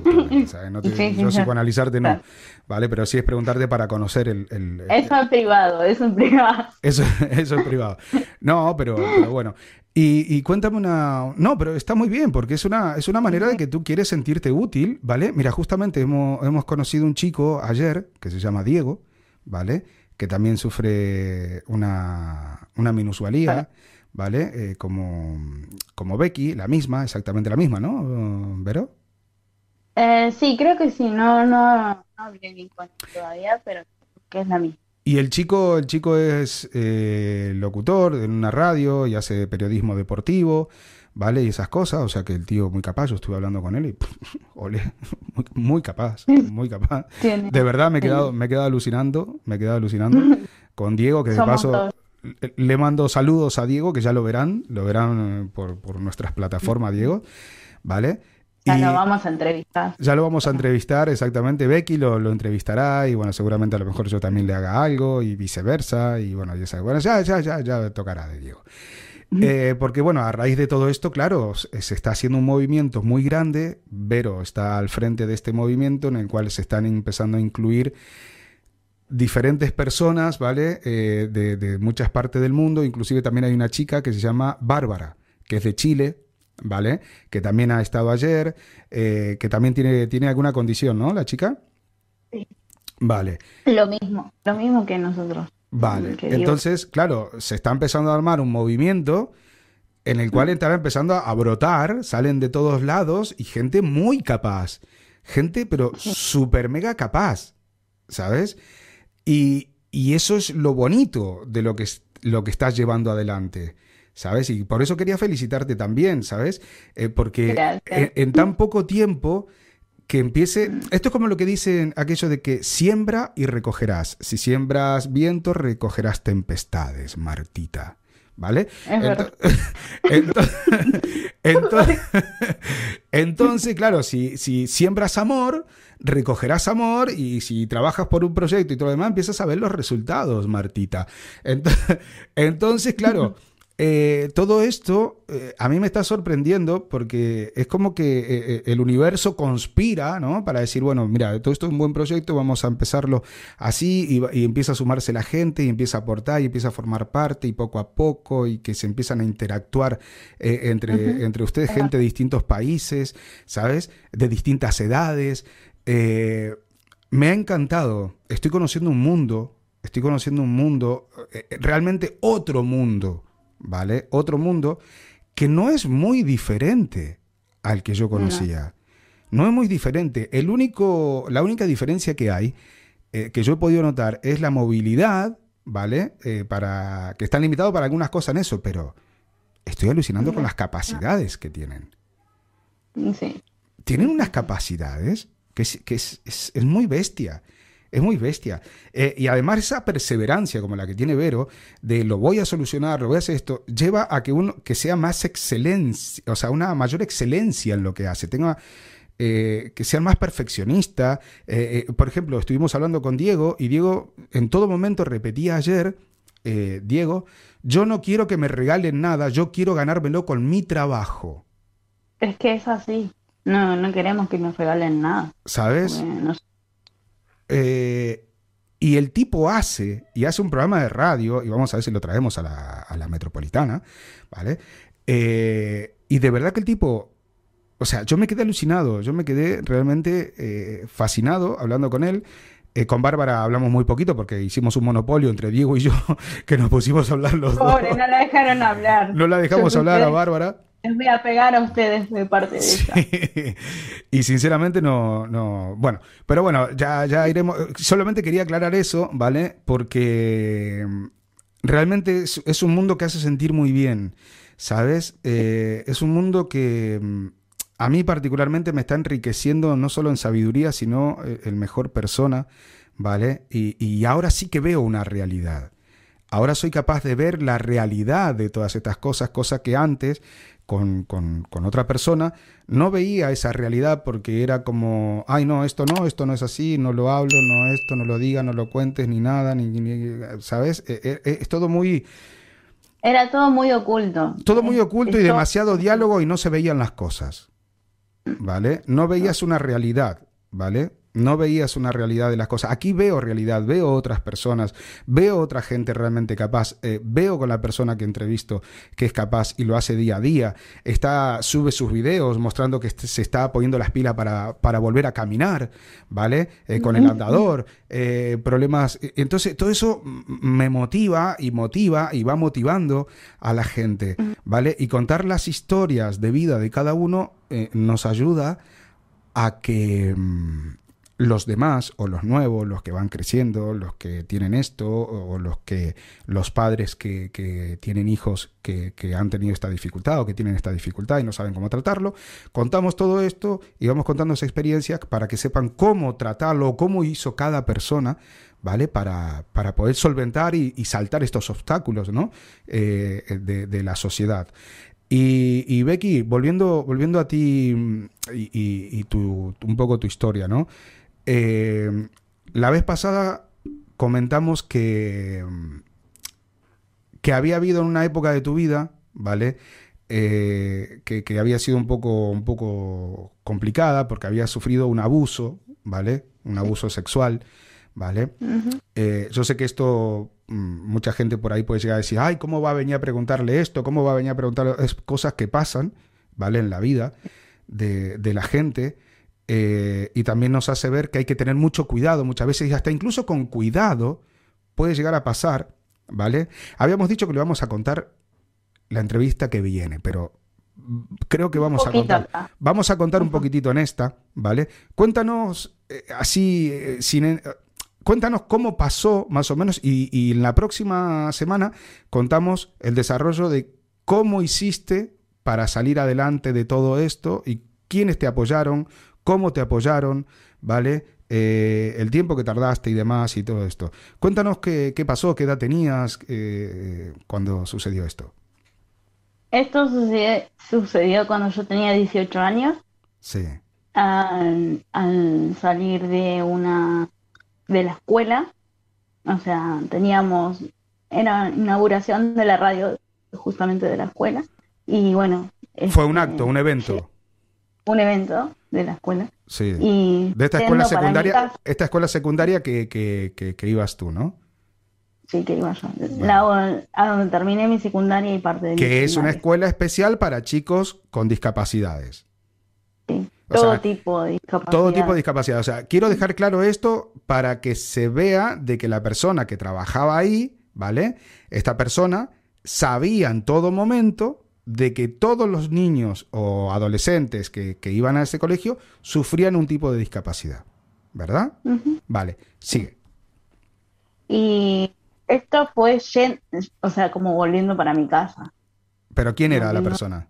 No yo psicoanalizarte no, ¿vale? Pero sí es preguntarte para conocer el... eso es privado, eso es privado. Eso, eso es privado. No, pero, bueno. Y, cuéntame una... No, pero está muy bien, porque es una, es una manera de que tú quieres sentirte útil, ¿vale? Mira, justamente hemos, hemos conocido un chico ayer que se llama Diego, ¿vale? Que también sufre una, una minusvalía, ¿vale? Eh, como, como Becky, la misma, exactamente la misma, ¿no, Vero? Eh, sí, creo que sí, no, no, no hablé bien con todavía, pero que es la misma. Y el chico, el chico es eh, locutor en una radio y hace periodismo deportivo, ¿vale? Y esas cosas, o sea que el tío muy capaz, yo estuve hablando con él y ole, muy, capaz, muy capaz. De verdad me he quedado, me he quedado alucinando, me he quedado alucinando con Diego, que de paso le mando saludos a Diego, que ya lo verán, lo verán eh, por, por nuestras plataformas, Diego, ¿vale? Ya lo vamos a entrevistar. Ya lo vamos a entrevistar, exactamente. Becky lo, lo, entrevistará y bueno, seguramente a lo mejor yo también le haga algo y viceversa. Y bueno, ya, bueno, ya, ya, ya, ya tocará de Diego. Eh, porque bueno, a raíz de todo esto, claro, se está haciendo un movimiento muy grande. Vero está al frente de este movimiento en el cual se están empezando a incluir diferentes personas, ¿vale? Eh, de, muchas partes del mundo. Inclusive también hay una chica que se llama Bárbara, que es de Chile, ¿vale? Que también ha estado ayer, eh, que también tiene, tiene alguna condición, ¿no? La chica. Sí. Vale. Lo mismo, lo mismo que nosotros. Vale, entonces, claro, se está empezando a armar un movimiento en el cual estará empezando a brotar, salen de todos lados y gente muy capaz, gente pero súper mega capaz, ¿sabes? Y, y, eso es lo bonito de lo que, lo que estás llevando adelante. ¿Sabes? Y por eso quería felicitarte también, ¿sabes? Eh, porque en, tan poco tiempo que empiece. Esto es como lo que dicen aquello de que siembra y recogerás. Si siembras viento, recogerás tempestades, Martita. ¿Vale? entonces, entonces, claro, si, si siembras amor, recogerás amor y si trabajas por un proyecto y todo lo demás, empiezas a ver los resultados, Martita. Entonces, entonces claro. Eh, todo esto eh, a mí me está sorprendiendo porque es como que eh, el universo conspira, ¿no? Para decir, bueno, mira, todo esto es un buen proyecto, vamos a empezarlo así y, empieza a sumarse la gente y empieza a aportar y empieza a formar parte y poco a poco y que se empiezan a interactuar entre, entre ustedes, gente de distintos países, ¿sabes? De distintas edades. Me ha encantado, estoy conociendo un mundo, estoy conociendo un mundo, realmente otro mundo ¿vale? Otro mundo que no es muy diferente al que yo conocía. No, es muy diferente. El único, la única diferencia que hay, eh, que yo he podido notar, es la movilidad, ¿vale? Eh, para, que están limitados para algunas cosas en eso, pero estoy alucinando con las capacidades que tienen. Sí. Tienen unas capacidades que, que es, es muy bestia. Es muy bestia. Eh, y además esa perseverancia como la que tiene Vero, de lo voy a solucionar, lo voy a hacer esto, lleva a que uno que sea más excelencia, o sea, una mayor excelencia en lo que hace, tenga eh, que sea más perfeccionista. Eh, por ejemplo, estuvimos hablando con Diego y Diego en todo momento repetía ayer, Diego, yo no quiero que me regalen nada, yo quiero ganármelo con mi trabajo. Es que es así. No, no queremos que nos regalen nada. ¿Sabes? No eh, Y el tipo hace, y hace un programa de radio, y vamos a ver si lo traemos a la, metropolitana, ¿vale? Eh, y de verdad que el tipo, o sea, yo me quedé alucinado, yo me quedé realmente eh, fascinado hablando con él. Eh, con Bárbara hablamos muy poquito porque hicimos un monopolio entre Diego y yo, que nos pusimos a hablar los Pobre, no la dejaron hablar. No la dejamos hablar a Bárbara. Les voy a pegar a ustedes de parte de ella. Y sinceramente no, no. Bueno, pero bueno, ya, ya iremos. Solamente quería aclarar eso, ¿vale? Porque mm, realmente es, un mundo que hace sentir muy bien, ¿sabes? Eh, es un mundo que mm, a mí particularmente me está enriqueciendo no solo en sabiduría, sino eh, mejor persona, ¿vale? Y, ahora sí que veo una realidad. Ahora soy capaz de ver la realidad de todas estas cosas, cosas que antes con, con, otra persona no veía esa realidad porque era como, ay no, esto no, esto no es así, no lo hablo, no esto, no lo diga, no lo cuentes, ni nada, ni, ¿sabes? Eh, eh, es todo muy... Era todo muy oculto. Todo muy oculto y demasiado diálogo y no se veían las cosas. ¿vale? No veías una realidad, ¿vale? No veías una realidad de las cosas. Aquí veo realidad, veo otras personas, veo otra gente realmente capaz, eh, veo con la persona que entrevisto que es capaz y lo hace día a día. Está, sube sus videos mostrando que se está poniendo las pilas para, para volver a caminar, ¿vale? Eh, con el andador, eh, problemas. Entonces, todo eso me motiva y motiva y va motivando a la gente, ¿vale? Y contar las historias de vida de cada uno nos ayuda a que mm, los demás o los nuevos, los que van creciendo, los que tienen esto o los que los padres que, que tienen hijos que, que, han tenido esta dificultad o que tienen esta dificultad y no saben cómo tratarlo, contamos todo esto y vamos contando esa experiencia para que sepan cómo tratarlo cómo hizo cada persona, ¿vale? Para, para poder solventar y, saltar estos obstáculos, ¿no? Eh, de, de la sociedad. Y, y, Becky, volviendo, volviendo a ti y, y, tu, un poco tu historia, ¿no? Eh, la vez pasada comentamos que, que había habido en una época de tu vida, ¿vale? Eh, que, había sido un poco, un poco complicada porque había sufrido un abuso, ¿vale? Un abuso sexual, ¿vale? Eh, yo sé que esto, mm, mucha gente por ahí puede llegar a decir, ay, ¿cómo va a venir a preguntarle esto? ¿Cómo va a venir a preguntarle? Es cosas que pasan, ¿vale? En la vida de, de la gente. Eh, y también nos hace ver que hay que tener mucho cuidado muchas veces y hasta incluso con cuidado puede llegar a pasar, ¿vale? Habíamos dicho que le vamos a contar la entrevista que viene, pero creo que vamos a contar vamos a contar un poquitito en esta, ¿vale? Cuéntanos eh, así eh, sin cuéntanos cómo pasó más o menos y, y en la próxima semana contamos el desarrollo de cómo hiciste para salir adelante de todo esto y quiénes te apoyaron, cómo te apoyaron, ¿vale? Eh, el tiempo que tardaste y demás y todo esto. Cuéntanos qué, pasó, qué edad tenías eh, cuando sucedió esto. Esto sucedió, cuando yo tenía 18 años. Sí. Al, salir de una de la escuela, o sea, teníamos, era inauguración de la radio justamente de la escuela, y bueno. Fue un este, acto, un evento. Un evento de la escuela. Sí. Y de esta escuela secundaria, esta escuela secundaria que, que, ibas tú, ¿no? Sí, que iba yo. La, a donde terminé mi secundaria y parte de Que es una escuela especial para chicos con discapacidades. Sí, todo tipo de discapacidad. Todo tipo de discapacidad. O sea, quiero dejar claro esto para que se vea de que la persona que trabajaba ahí, ¿vale? Esta persona sabía en todo momento de que todos los niños o adolescentes que, iban a ese colegio sufrían un tipo de discapacidad, ¿verdad? Vale, sigue. Y esto fue, o sea, como volviendo para mi casa. ¿Pero quién era la persona?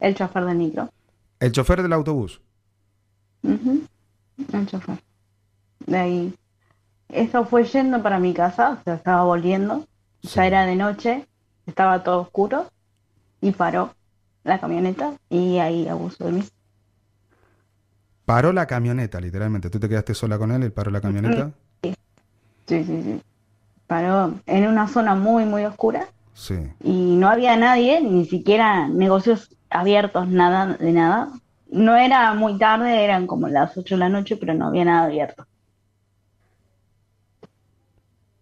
El chofer del micro. ¿El chofer del autobús? El chofer. De ahí. Esto fue yendo para mi casa, o sea, estaba volviendo. Ya era de noche, estaba todo oscuro y paró la camioneta y ahí abusó de mí. Paró la camioneta, literalmente. ¿Tú te quedaste sola con él? ¿Él paró la camioneta? Sí, sí, sí. Paró en una zona muy, muy oscura. Sí. Y no había nadie, ni siquiera negocios abiertos, nada de nada. No era muy tarde, eran como las 8 de la noche, pero no había nada abierto.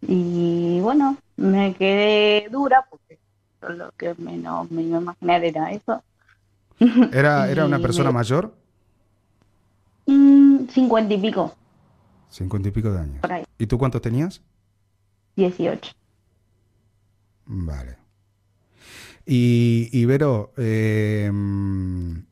Y bueno, me quedé dura porque lo que menos me imaginar era eso. ¿Era, era una persona mayor? Mm, cincuenta y pico. Cincuenta y pico de años. ¿Y tú cuántos tenías? Dieciocho. Vale. Y, y Vero, em,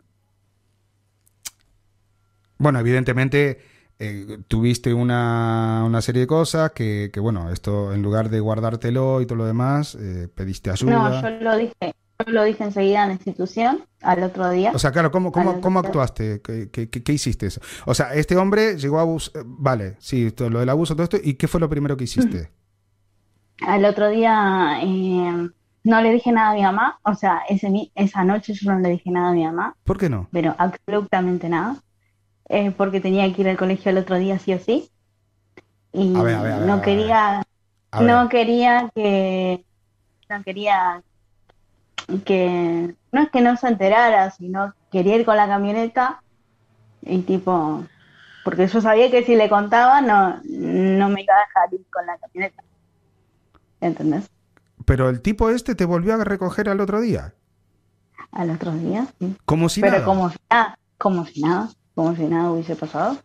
bueno, evidentemente eh, tuviste una, una, serie de cosas que, que, bueno, esto en lugar de guardártelo y todo lo demás, eh, pediste ayuda. No, yo lo dije, yo lo dije enseguida en la institución, al otro día. O sea, claro, ¿cómo, cómo, cómo actuaste? ¿Qué, qué, qué, hiciste? Eso? O sea, este hombre llegó a abusar, eh, vale, sí, todo lo del abuso, todo esto, ¿y qué fue lo primero que hiciste? Al otro día eh, no le dije nada a mi mamá, o sea, ese, esa noche yo no le dije nada a mi mamá. ¿Por qué no? Pero absolutamente nada. Eh, porque tenía que ir al colegio el otro día sí o sí. Y a ver, a ver, a ver, no quería, no quería que, no quería que, no es que no se enterara, sino quería ir con la camioneta y tipo, porque yo sabía que si le contaba no, no me iba a dejar ir con la camioneta. ¿Entendés? Pero el tipo este te volvió a recoger al otro día. Al otro día, sí. Como si Pero nada. como si nada, como si nada como si nada hubiese pasado.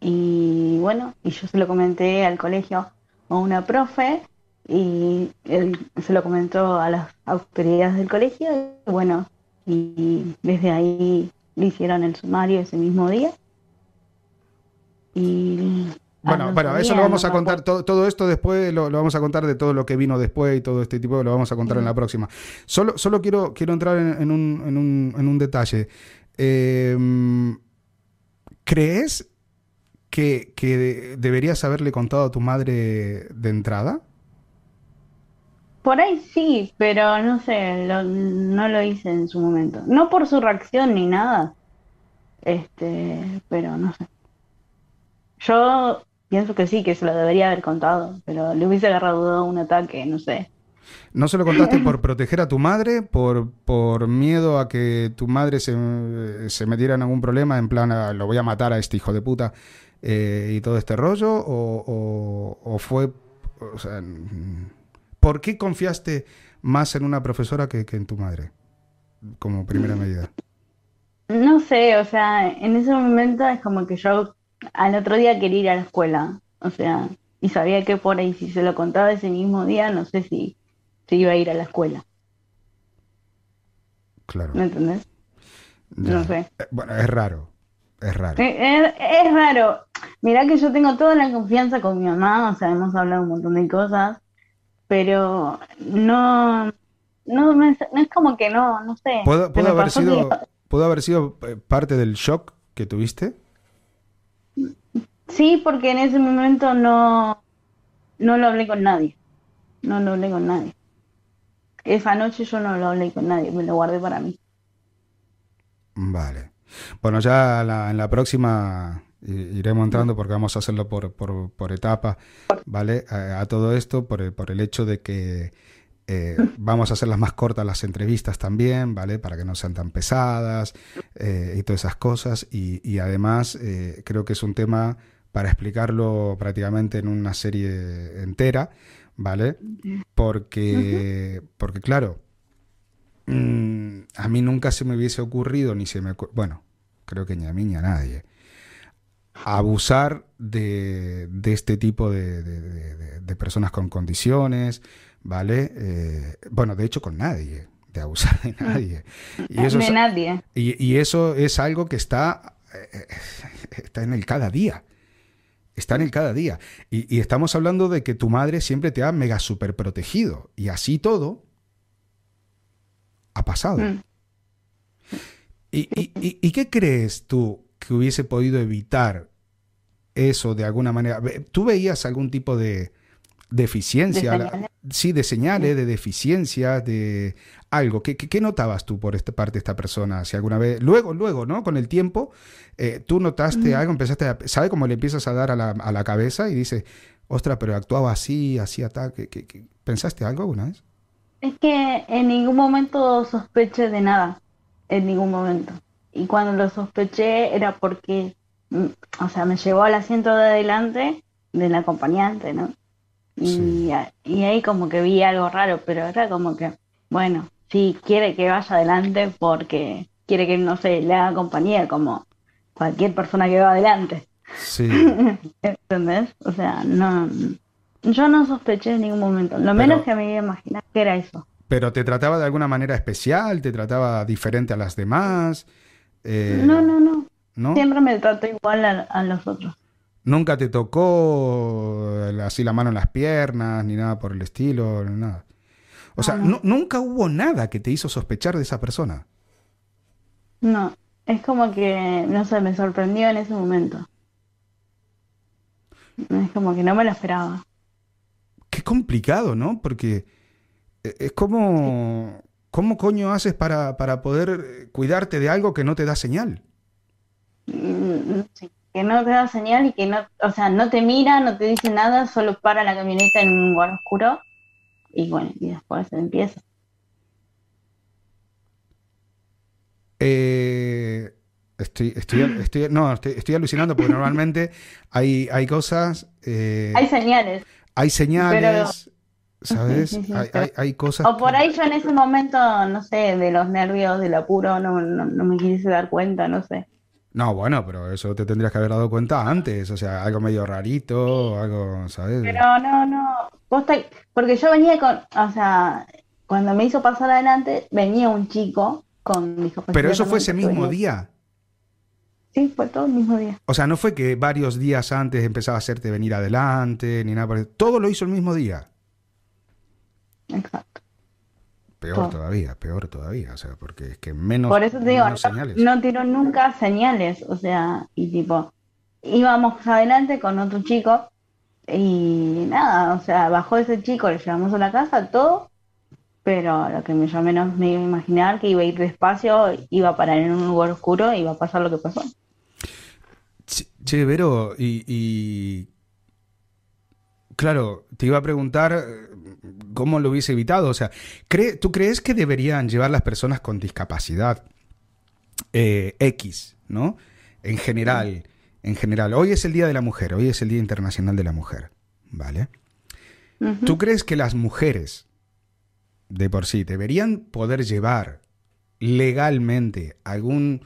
Y bueno, y yo se lo comenté al colegio a una profe y él se lo comentó a las autoridades del colegio y bueno, y desde ahí le hicieron el sumario ese mismo día. Y bueno, bueno, eso lo vamos a contar, todo, todo esto después lo, lo, vamos a contar de todo lo que vino después y todo este tipo, lo vamos a contar en la próxima. Solo, solo quiero, quiero entrar en, en, un, en, un, en un detalle. Eh, ¿Crees que, que, deberías haberle contado a tu madre de entrada? Por ahí sí, pero no sé, lo, no lo hice en su momento. No por su reacción ni nada. Este, pero no sé. Yo pienso que sí, que se lo debería haber contado, pero le hubiese agarrado un ataque, no sé. ¿No se lo contaste por proteger a tu madre? ¿Por, por miedo a que tu madre se, se metiera en algún problema? En plan, a, lo voy a matar a este hijo de puta eh, y todo este rollo. ¿O, o, o fue.? O sea, ¿Por qué confiaste más en una profesora que, que en tu madre? Como primera medida. No sé, o sea, en ese momento es como que yo al otro día quería ir a la escuela. O sea, y sabía que por ahí si se lo contaba ese mismo día, no sé si se iba a ir a la escuela. Claro. ¿Me entendés? Ya. No sé. Eh, Bueno, es raro. Es raro. Es, es, es raro. Mirá que yo tengo toda la confianza con mi mamá, o sea, hemos hablado un montón de cosas, pero no, no, me- no es como que no, no sé. ¿Puedo, haber sido, que- ¿Pudo haber sido eh, parte del shock que tuviste? Sí, porque en ese momento no, no lo hablé con nadie. No lo hablé con nadie. Esa noche yo no lo hablé con nadie, me lo guardé para mí. Vale. Bueno, ya la- en la próxima i- iremos entrando porque vamos a hacerlo por, por, por etapa, ¿vale? A, todo esto por el, por el hecho de que eh, vamos a hacerlas más cortas las entrevistas también, ¿vale? Para que no sean tan pesadas eh, y todas esas cosas. Y, y además eh, creo que es un tema para explicarlo prácticamente en una serie entera, ¿vale? Porque, porque claro, mm, a mí nunca se me hubiese ocurrido, ni se me... Bueno, creo que ni a mí ni a nadie. Abusar de, de este tipo de, de- de- personas con condiciones, ¿vale? Eh, bueno, de hecho con nadie, de abusar de nadie. Y eso, de es, nadie. y, y eso es algo que está, eh, está en el cada día. Está en el cada día. Y, y estamos hablando de que tu madre siempre te ha mega super protegido. Y así todo ha pasado. Mm. ¿Y, y, y- y qué crees tú que hubiese podido evitar eso de alguna manera? ¿Tú veías algún tipo de deficiencia? ¿De La- sí, de señales, de deficiencias, de algo. ¿Qué, qué, qué notabas tú por esta parte de esta persona? Si alguna vez, luego, luego, ¿no? Con el tiempo, eh, tú notaste algo, empezaste a, ¿sabes cómo le empiezas a dar a la, a la cabeza y dices, ostras, pero actuaba así, hacía tal? ¿Qué- qué-? ¿Pensaste algo alguna vez? Es que en ningún momento sospeché de nada, en ningún momento. Y cuando lo sospeché era porque, mm, o sea, me llevó al asiento de adelante del acompañante, ¿no? Y, y ahí como que vi algo raro, pero era como que, bueno, sí, quiere que vaya adelante porque quiere que, no sé, le haga compañía como cualquier persona que va adelante. Sí. ¿Entendés? O sea, no, yo no sospeché en ningún momento. Lo menos que me iba a imaginar que era eso. ¿Pero te trataba de alguna manera especial? ¿Te trataba diferente a las demás? Eh, no, no, no, no. Siempre me trató igual a, los otros. ¿Nunca te tocó así la mano en las piernas, ni nada por el estilo, ni nada? O sea, nunca hubo nada que te hizo sospechar de esa persona. No, es como que, no sé, me sorprendió en ese momento. Es como que no me lo esperaba. Qué complicado, ¿no? Porque eh, es como, ¿cómo coño haces para, para poder cuidarte de algo que no te da señal? Mm, sí, que no te da señal y que no, o sea, no te mira, no te dice nada, solo para la camioneta en un lugar oscuro y bueno, y después empieza. Eh, estoy, estoy, estoy, no, estoy, alucinando porque normalmente hay, hay cosas... Eh, hay señales. Hay señales, ¿sabes? hay, hay, cosas... O por ahí yo en ese momento, no sé, de los nervios, del apuro, no, no, me quise dar cuenta, no sé. No, bueno, pero eso te tendrías que haber dado cuenta antes, o sea, algo medio rarito, algo, ¿sabes? Pero no, no, porque yo venía con, o sea, cuando me hizo pasar adelante, venía un chico con Pero eso fue ese mismo día. Sí, fue todo el mismo día. O sea, no fue que varios días antes empezaba a hacerte venir adelante, ni nada Todo lo hizo el mismo día. Exacto. Peor todavía, peor todavía, o sea, porque es que menos, Por eso te digo, no, tiró nunca señales, o sea, y tipo, íbamos adelante con otro chico y nada, o sea, bajó ese chico, le llevamos a la casa, todo, pero lo que yo menos me iba a imaginar que iba a ir despacio, iba a parar en un lugar oscuro y iba a pasar lo que pasó. Che, Vero, y, claro, te iba a preguntar cómo lo hubiese evitado. O sea, ¿tú crees que deberían llevar las personas con discapacidad eh, X, ¿no? En general, en general. Hoy es el Día de la Mujer, hoy es el Día Internacional de la Mujer, ¿vale? ¿Tú crees que las mujeres de por sí deberían poder llevar legalmente algún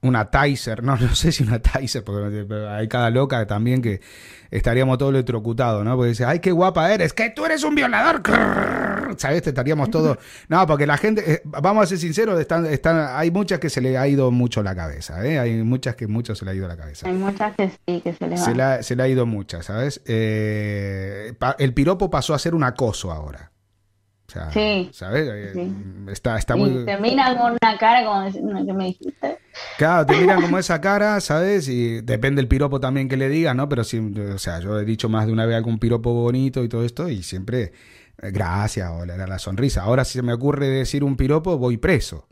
una Tizer, no, no sé si una Tizer, porque hay cada loca también que estaríamos todos electrocutados, ¿no? Porque dice, ay, qué guapa eres, que tú eres un violador, ¿sabes? Te estaríamos todos... No, porque la gente, eh, vamos a ser sinceros, están, están, hay muchas que se le ha ido mucho la cabeza, ¿eh? Hay muchas que mucho se le ha ido la cabeza. Hay muchas que sí, que se le va. Se, le ha ido muchas, ¿sabes? Eh, el piropo pasó a ser un acoso ahora. O sea, sí, ¿sabes? Eh, está, está muy... Te miran con una cara como que me dijiste. Claro, te miran como esa cara, ¿sabes? Y depende el piropo también que le diga, ¿no? Pero sí, o sea, yo he dicho más de una vez algún piropo bonito y todo esto y siempre eh, gracias o le da la sonrisa. Ahora si se me ocurre decir un piropo, voy preso.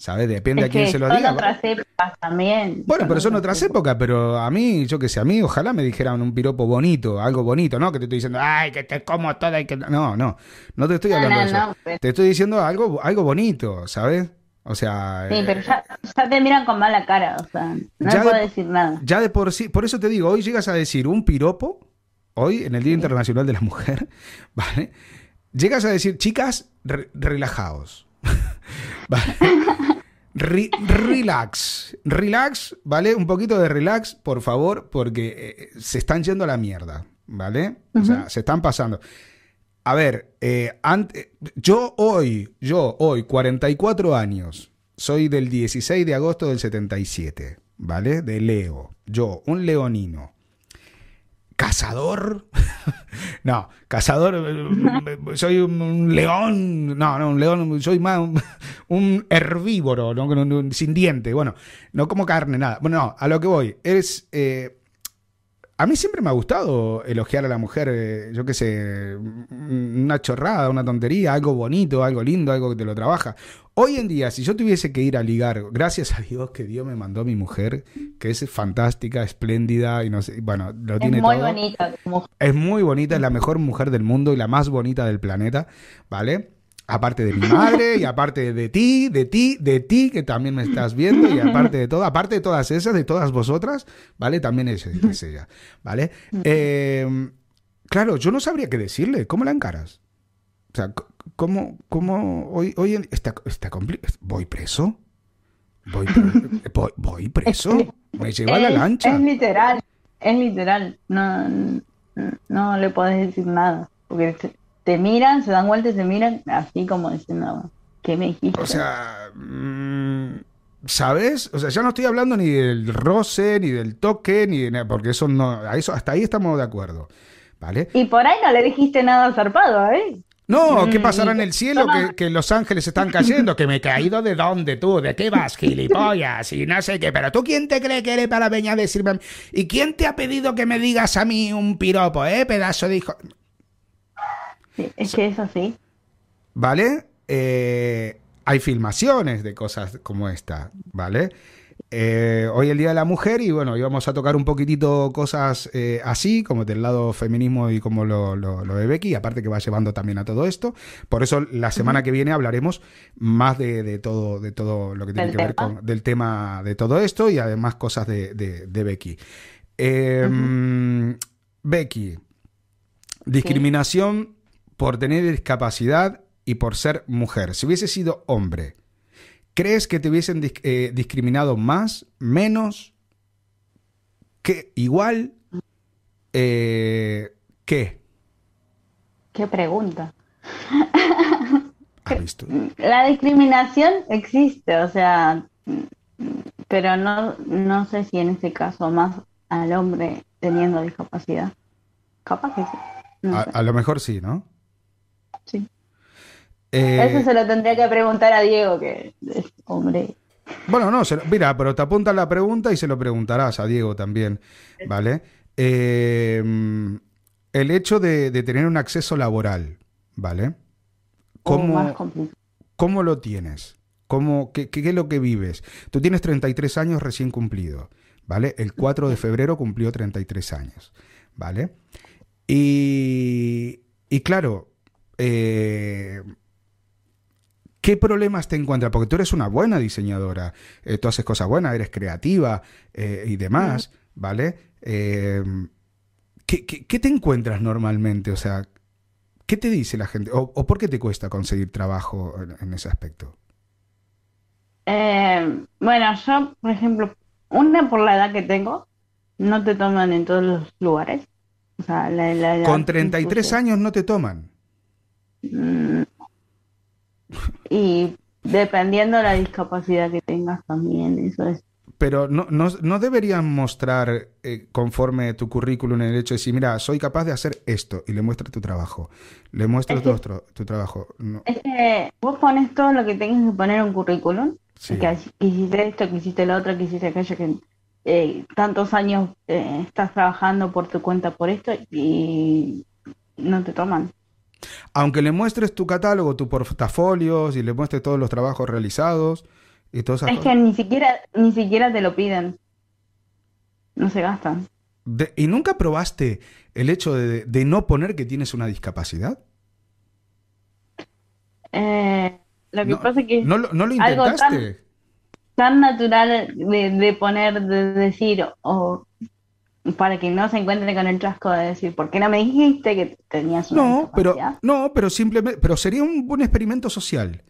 ¿Sabes? Depende a quién se lo diga. otras épocas también. Bueno, pero son otras épocas, pero a mí, yo que sé, a mí ojalá me dijeran un piropo bonito, algo bonito, ¿no? Que te estoy diciendo, ay, que te como toda y que... No, no, no te estoy hablando de eso. Te estoy diciendo algo, algo bonito, ¿sabes? O sea... Sí, pero ya, te miran con mala cara, o sea, no puedo decir nada. Ya de por sí, por eso te digo, hoy llegas a decir un piropo, hoy en el Día Internacional de la Mujer, ¿vale? Llegas a decir, chicas, relajaos. Relax, relax, ¿vale? Un poquito de relax, por favor, porque eh, se están yendo a la mierda, ¿vale? O sea, se están pasando. A ver, eh, yo hoy, yo hoy, 44 años, soy del 16 de agosto del 77, ¿vale? De Leo, yo, un leonino cazador. no, cazador, eh, soy un león. No, no, un león, soy más un, herbívoro, ¿no? sin diente. Bueno, no como carne, nada. Bueno, no, a lo que voy. Es. Eh, a mí siempre me ha gustado elogiar a la mujer, eh, yo qué sé, una chorrada, una tontería, algo bonito, algo lindo, algo que te lo trabaja. Hoy en día, si yo tuviese que ir a ligar, gracias a Dios que Dios me mandó a mi mujer, que es fantástica, espléndida y no sé, bueno, lo tiene es muy bonita. Es muy bonita, es la mejor mujer del mundo y la más bonita del planeta, ¿vale? Aparte de mi madre y aparte de ti, de ti, de ti, que también me estás viendo, y aparte de todo, aparte de todas esas, de todas vosotras, ¿vale? También es, ella, ¿vale? Eh, claro, yo no sabría qué decirle. ¿Cómo la encaras? O sea, ¿cómo, cómo hoy, hoy está, está complicado? ¿Voy preso? ¿Voy, voy, preso? ¿Me lleva la lancha? Es literal, es literal. No, no le puedes decir nada. Porque te, miran, se dan vuelta y se miran así como diciendo, ¿qué me dijiste? O sea, mm, ¿sabes? O sea, ya no estoy hablando ni del roce, ni del toque, ni de nada, porque eso no, a eso, hasta ahí estamos de acuerdo. ¿Vale? Y por ahí no le dijiste nada zarpado, ¿eh? No, ¿qué mm, pasará en el cielo? Que, los ángeles están cayendo. ¿Que me he caído de dónde tú? ¿De qué vas, gilipollas? Y no sé qué. Pero tú, ¿quién te cree que eres para venir a decirme? A mí? ¿Y quién te ha pedido que me digas a mí un piropo, eh? Pedazo de hijo. Sí, es que es así. ¿Vale? Eh, hay filmaciones de cosas como esta, ¿vale? Eh, hoy el Día de la Mujer y bueno, íbamos a tocar un poquitito cosas eh, así, como del lado feminismo y como lo, lo, de Becky, aparte que va llevando también a todo esto. Por eso la semana que viene hablaremos más de, todo, de todo lo que tiene que ver con del tema de todo esto y además cosas de, Becky. Em, Becky, discriminación por tener discapacidad y por ser mujer. Si hubiese sido hombre, ¿Crees que te hubiesen eh, discriminado más, menos, que igual? Eh, ¿Qué? ¿Qué pregunta? La discriminación existe, o sea, pero no, no sé si en este caso más al hombre teniendo discapacidad. Capaz que sí. a, lo mejor sí, ¿no? Sí. Eh, Eso se lo tendría que preguntar a Diego, que es hombre. Bueno, no, mira, pero te apuntas la pregunta y se lo preguntarás a Diego también, ¿vale? Eh, el hecho de, tener un acceso laboral, ¿vale? ¿Cómo, ¿cómo lo tienes? ¿Cómo, qué, qué, es lo que vives? Tú tienes 33 años recién cumplido, ¿vale? El 4 de febrero cumplió 33 años, ¿vale? Y, y claro, eh, ¿Qué problemas te encuentras? Porque tú eres una buena diseñadora, eh, tú haces cosas buenas, eres creativa eh, y demás, ¿vale? Eh, ¿qué, te encuentras normalmente? O sea, ¿qué te dice la gente? ¿O, por qué te cuesta conseguir trabajo en, ese aspecto? bueno, yo, por ejemplo, una por la edad que tengo, no te toman en todos los lugares. O sea, la, Con 33 años no te toman. Mm, y dependiendo de la discapacidad que tengas también, eso es. Pero no, no, no deberían mostrar eh, conforme tu currículum el hecho de decir, mira, soy capaz de hacer esto y le muestras tu trabajo. Le muestras tu, tu, trabajo. Es que vos pones todo lo que tengas que poner en un currículum. Que, hiciste esto, que hiciste lo otro, que hiciste aquello, que eh, tantos años eh, estás trabajando por tu cuenta por esto y no te toman. Aunque le muestres tu catálogo, tu portafolio, y le muestres todos los trabajos realizados y todas Es que ni siquiera, ni siquiera te lo piden. No se gastan. ¿Y nunca probaste el hecho de, no poner que tienes una discapacidad? Eh, lo que pasa es que... No, no lo intentaste. Tan, natural de, poner, de decir, o para que no se encuentren con el chasco de decir, ¿por qué no me dijiste que tenías una No, pero no, pero simplemente, pero sería un buen experimento social.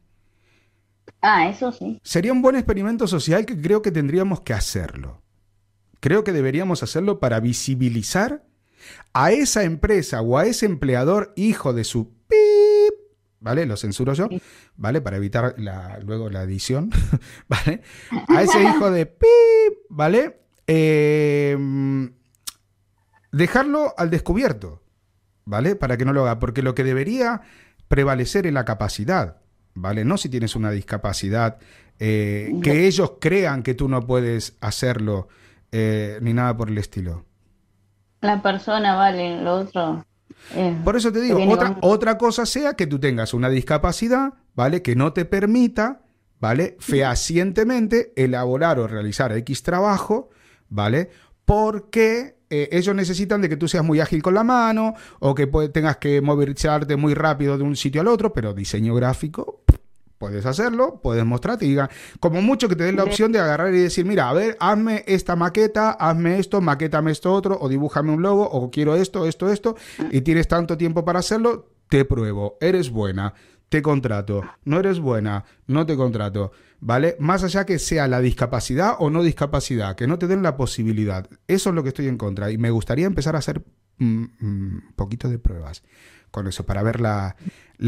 Ah, eso sí. Sería un buen experimento social que creo que tendríamos que hacerlo. Creo que deberíamos hacerlo para visibilizar a esa empresa o a ese empleador hijo de su pip, ¿vale? Lo censuro yo, ¿vale? Para evitar la, luego la edición, ¿vale? A ese hijo de pip, ¿vale? Eh, dejarlo al descubierto, ¿vale? Para que no lo haga, porque lo que debería prevalecer es la capacidad, ¿vale? No si tienes una discapacidad, eh, que ellos crean que tú no puedes hacerlo, eh, ni nada por el estilo. La persona, vale, lo otro. por eso te digo, otra, otra cosa sea que tú tengas una discapacidad, ¿vale? Que no te permita, ¿vale? Fehacientemente elaborar o realizar X trabajo, ¿vale? Porque eh, ellos necesitan de que tú seas muy ágil con la mano o que tengas que movilizarte muy rápido de un sitio al otro, pero diseño gráfico, Puedes hacerlo, puedes mostrarte y diga, como mucho que te den la opción de agarrar y decir, mira, a ver, hazme esta maqueta, hazme esto, maquétame esto otro, o dibújame un logo, o quiero esto, esto, esto, y tienes tanto tiempo para hacerlo, te pruebo, eres buena, te contrato, no eres buena, no te contrato, ¿vale? Más allá que sea la discapacidad o no discapacidad, que no te den la posibilidad. Eso es lo que estoy en contra y me gustaría empezar a hacer un mm, mm, poquito de pruebas con eso, para ver la,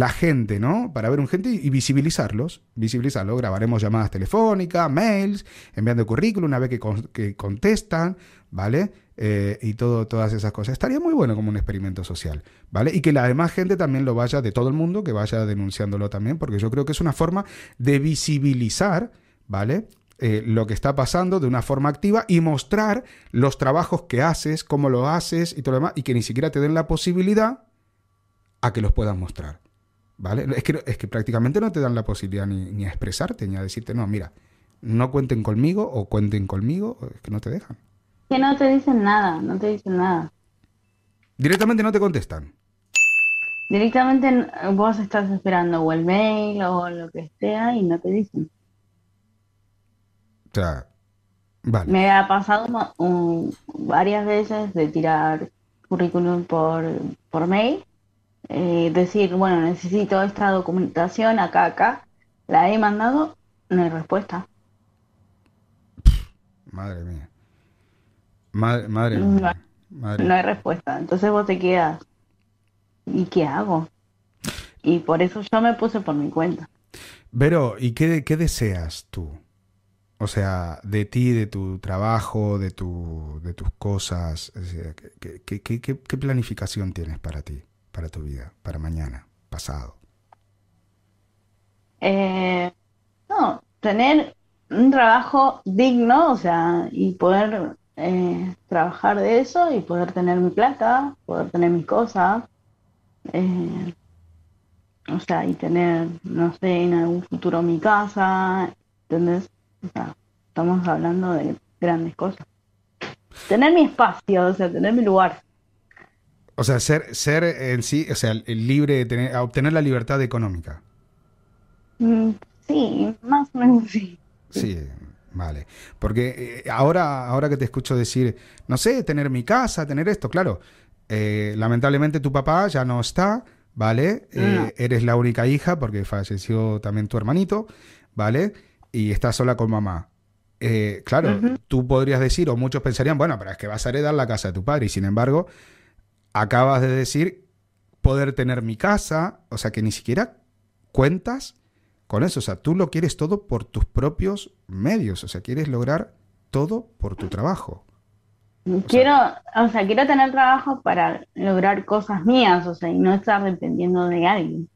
gente, ¿no? Para ver un gente y visibilizarlos, visibilizarlos. Grabaremos llamadas telefónicas, mails, enviando currículum una vez que, que contestan, ¿vale? Eh, y todo, todas esas cosas. Estaría muy bueno como un experimento social, ¿vale? Y que la demás gente también lo vaya, de todo el mundo, que vaya denunciándolo también, porque yo creo que es una forma de visibilizar, ¿vale? Eh, lo que está pasando de una forma activa y mostrar los trabajos que haces, cómo lo haces y todo lo demás, y que ni siquiera te den la posibilidad a que los puedas mostrar. ¿Vale? Es que, es que prácticamente no te dan la posibilidad ni, a expresarte, ni a decirte, no, mira, no cuenten conmigo o cuenten conmigo, es que no te dejan. Que no te dicen nada, no te dicen nada. Directamente no te contestan. Directamente vos estás esperando o el mail o lo que sea y no te dicen. O sea, vale. Me ha pasado varias veces de tirar currículum por, por mail eh, decir, bueno, necesito esta documentación acá, acá, la he mandado, no hay respuesta. Madre mía. Madre, madre. No, hay respuesta. Entonces vos te quedas, ¿y qué hago? Y por eso yo me puse por mi cuenta. Pero, ¿y qué, qué deseas tú? O sea, de ti, de tu trabajo, de, tu, de tus cosas. ¿qué, qué, qué, qué planificación tienes para ti? para tu vida, para mañana, pasado? Eh, no, tener un trabajo digno, o sea, y poder eh, trabajar de eso y poder tener mi plata, poder tener mis cosas, eh, o sea, y tener, no sé, en algún futuro mi casa, ¿entendés? O sea, estamos hablando de grandes cosas. Tener mi espacio, o sea, tener mi lugar. O sea, ser, ser en sí, o sea, libre de tener, obtener la libertad económica. Mm, sí, más o menos sí. Sí, vale. Porque eh, ahora, ahora que te escucho decir, no sé, tener mi casa, tener esto, claro. Eh, lamentablemente tu papá ya no está, ¿vale? Eh, eres la única hija porque falleció también tu hermanito, ¿vale? Y estás sola con mamá. claro, tú podrías decir, o muchos pensarían, bueno, pero es que vas a heredar la casa de tu padre, y sin embargo, acabas de decir poder tener mi casa, o sea que ni siquiera cuentas con eso, o sea, tú lo quieres todo por tus propios medios, o sea, quieres lograr todo por tu trabajo. quiero, o sea, quiero tener trabajo para lograr cosas mías, o sea, y no estar dependiendo de alguien.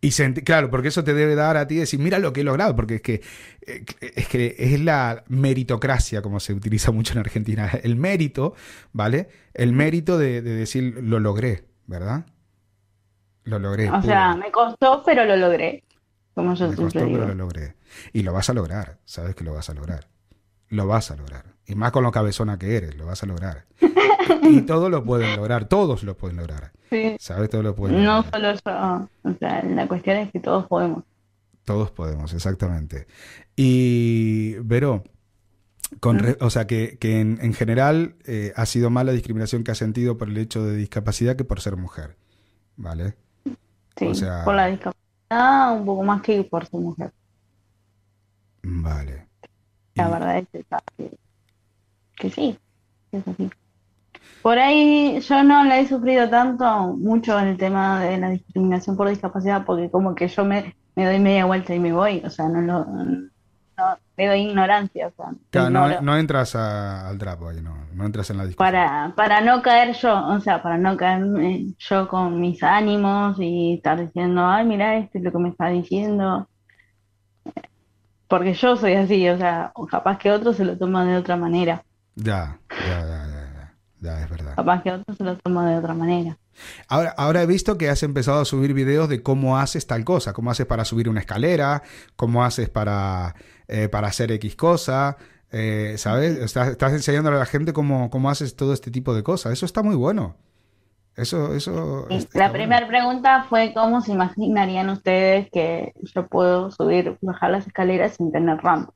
Y claro, porque eso te debe dar a ti decir, mira lo que he logrado, porque es que, eh, es que es la meritocracia, como se utiliza mucho en Argentina, el mérito, ¿vale? El mérito de, decir, lo logré, ¿verdad? Lo logré. O sea, me costó, pero lo logré. Como yo me costó, pero lo logré. Y lo vas a lograr, sabes que lo vas a lograr. Lo vas a lograr. Y más con lo cabezona que eres, lo vas a lograr. y todos lo pueden lograr, todos lo pueden lograr. ¿Sabes? Todos lo pueden No solo yo, o sea, la cuestión es que todos podemos. Todos podemos, exactamente. Y, Vero, con o sea, que, que en, general eh, ha sido más la discriminación que ha sentido por el hecho de discapacidad que por ser mujer, ¿vale? Sí, por la discapacidad un poco más que por ser mujer. Vale. La verdad es que que sí, es así. Por ahí yo no la he sufrido tanto, mucho en el tema de la discriminación por discapacidad, porque como que yo me, doy media vuelta y me voy, o sea, no lo... Ignorancia. O sea, no, entras al trapo ahí, no, no entras en la discusión. Para, para no caer yo, o sea, para no caer yo con mis ánimos y estar diciendo, ay, mira, esto es lo que me está diciendo. Porque yo soy así, o sea, capaz que otro se lo toma de otra manera. Ya, ya, ya, ya, ya, es verdad. Capaz que otro se lo toma de otra manera. Ahora, ahora he visto que has empezado a subir videos de cómo haces tal cosa, cómo haces para subir una escalera, cómo haces para, eh, para hacer X cosa, eh, ¿sabes? Estás, estás enseñándole a la gente cómo, cómo haces todo este tipo de cosas. Eso está muy bueno. Eso, eso. La primera pregunta fue cómo se imaginarían ustedes que yo puedo subir, bajar las escaleras sin tener rampa.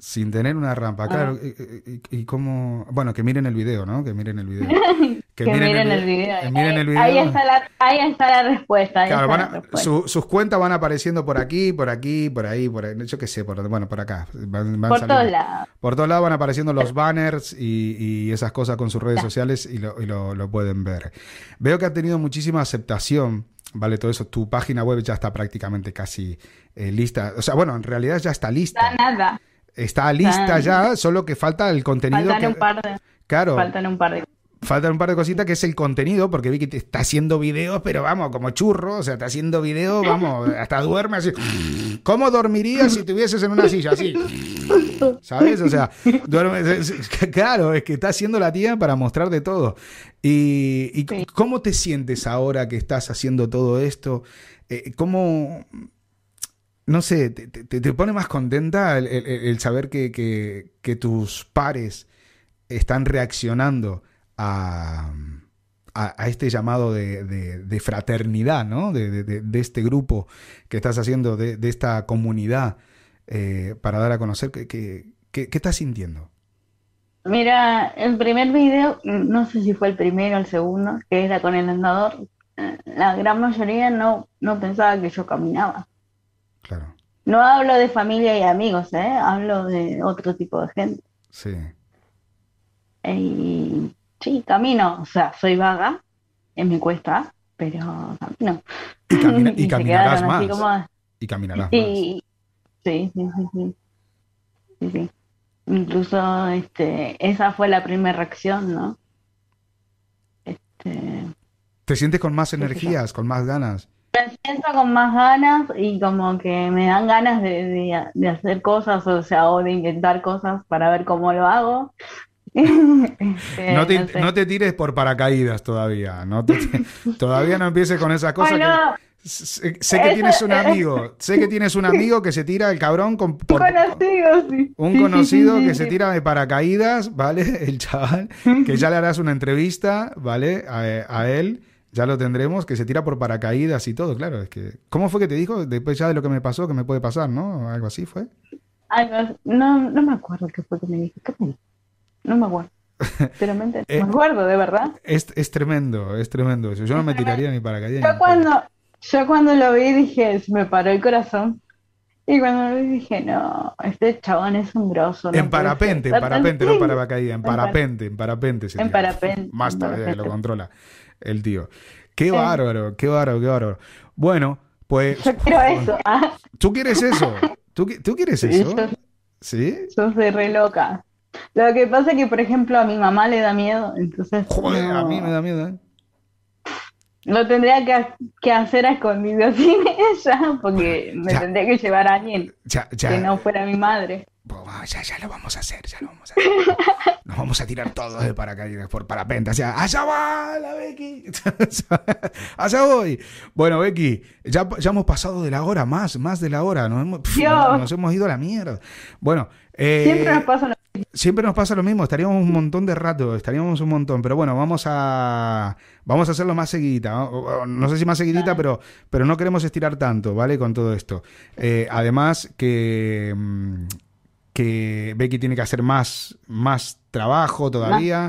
Sin tener una rampa, claro. Y, y, cómo. Bueno, que miren el video, ¿no? Que miren el video. Que, miren, el, video. Ahí, está la, ahí está la respuesta. claro, sus cuentas van apareciendo por aquí, por aquí, por ahí, por ahí. Yo qué sé, por, bueno, por acá. por todos lados. Por todos lados van apareciendo los banners y, y esas cosas con sus redes sociales y, lo, y lo, lo pueden ver. Veo que ha tenido muchísima aceptación. Vale, todo eso. Tu página web ya está prácticamente casi eh, lista. O sea, bueno, en realidad ya está lista. Está nada. Está lista ya, solo que falta el contenido. Faltan que... un par de. Claro. Faltan un par de faltan un par de cositas que es el contenido, porque vi que está haciendo videos, pero vamos, como churro, o sea, está haciendo videos, vamos, hasta duerme así. ¿Cómo dormirías si estuvieses en una silla así? ¿Sabes? O sea, duerme, claro, es que está haciendo la tía para mostrar de todo. ¿Y, cómo te sientes ahora que estás haciendo todo esto? Eh, ¿Cómo, no sé, te, pone más contenta el, saber que, tus pares están reaccionando a, este llamado de, fraternidad, ¿no? De, este grupo que estás haciendo, de, esta comunidad, eh, para dar a conocer qué que, estás sintiendo. Mira, el primer video, no sé si fue el primero o el segundo, que era con el andador, la gran mayoría no, no pensaba que yo caminaba. Claro. No hablo de familia y amigos, ¿eh? Hablo de otro tipo de gente. Sí. Y sí, camino. O sea, soy vaga, en mi cuesta, pero camino. Y, y, caminarás más. Y caminarás sí, más. Sí, sí, sí, sí. sí, Incluso este, esa fue la primera reacción, ¿no? Este, ¿Te sientes con más energías, con más ganas? Me siento con más ganas y como que me dan ganas de, hacer cosas, o sea, o de inventar cosas para ver cómo lo hago. Este, no, te, tires por paracaídas todavía, no todavía no empieces con esas cosas. sé, que tienes un amigo, sé que tienes un amigo que se tira el cabrón con un conocido, sí. un conocido que se tira de paracaídas, ¿vale? El chaval, que ya le harás una entrevista, ¿vale? a él ya lo tendremos, que se tira por paracaídas y todo, claro. Es que, ¿Cómo fue que te dijo? Después ya de lo que me pasó, que me puede pasar, ¿no? Algo así fue. no, no me acuerdo qué fue que me dijo. ¿Qué me No me acuerdo. Me, eh, me acuerdo, de verdad. Es, es tremendo, es tremendo eso. Yo no me tiraría ni paracaídas. Yo cuando, yo cuando lo vi dije, me paró el corazón. Y cuando lo vi dije, no, este chabón es un grosso. en parapente, en parapente, no para paracaídas, en parapente, en parapente. en parapente. Más tarde lo controla el tío. Qué bárbaro, qué bárbaro, qué bárbaro. Bueno, pues... Yo quiero eso. ¿ah? ¿Tú quieres eso? ¿Tú, ¿tú quieres eso? ¿Sí? Yo soy re loca. Lo que pasa es que, por ejemplo, a mi mamá le da miedo, entonces... Joder, a mí me da miedo, ¿eh? Lo tendría que, hacer a escondidas sin ella, porque me tendría que llevar a alguien que no fuera mi madre. Ya, ya lo vamos a hacer, ya lo vamos a hacer. Nos vamos a tirar todos de paracaídas por parapente. O sea, allá va la Becky. allá voy. Bueno, Becky, ya, ya hemos pasado de la hora, más, más de la hora. Nos hemos, nos hemos ido a la mierda. Bueno, eh, siempre nos pasa lo mismo. Siempre nos pasa lo mismo. Estaríamos un montón de rato, estaríamos un montón. Pero bueno, vamos a vamos a hacerlo más seguidita. No, sé si más seguidita, pero, pero no queremos estirar tanto, ¿vale? Con todo esto. Eh, además que mm, que Becky tiene que hacer más, más trabajo todavía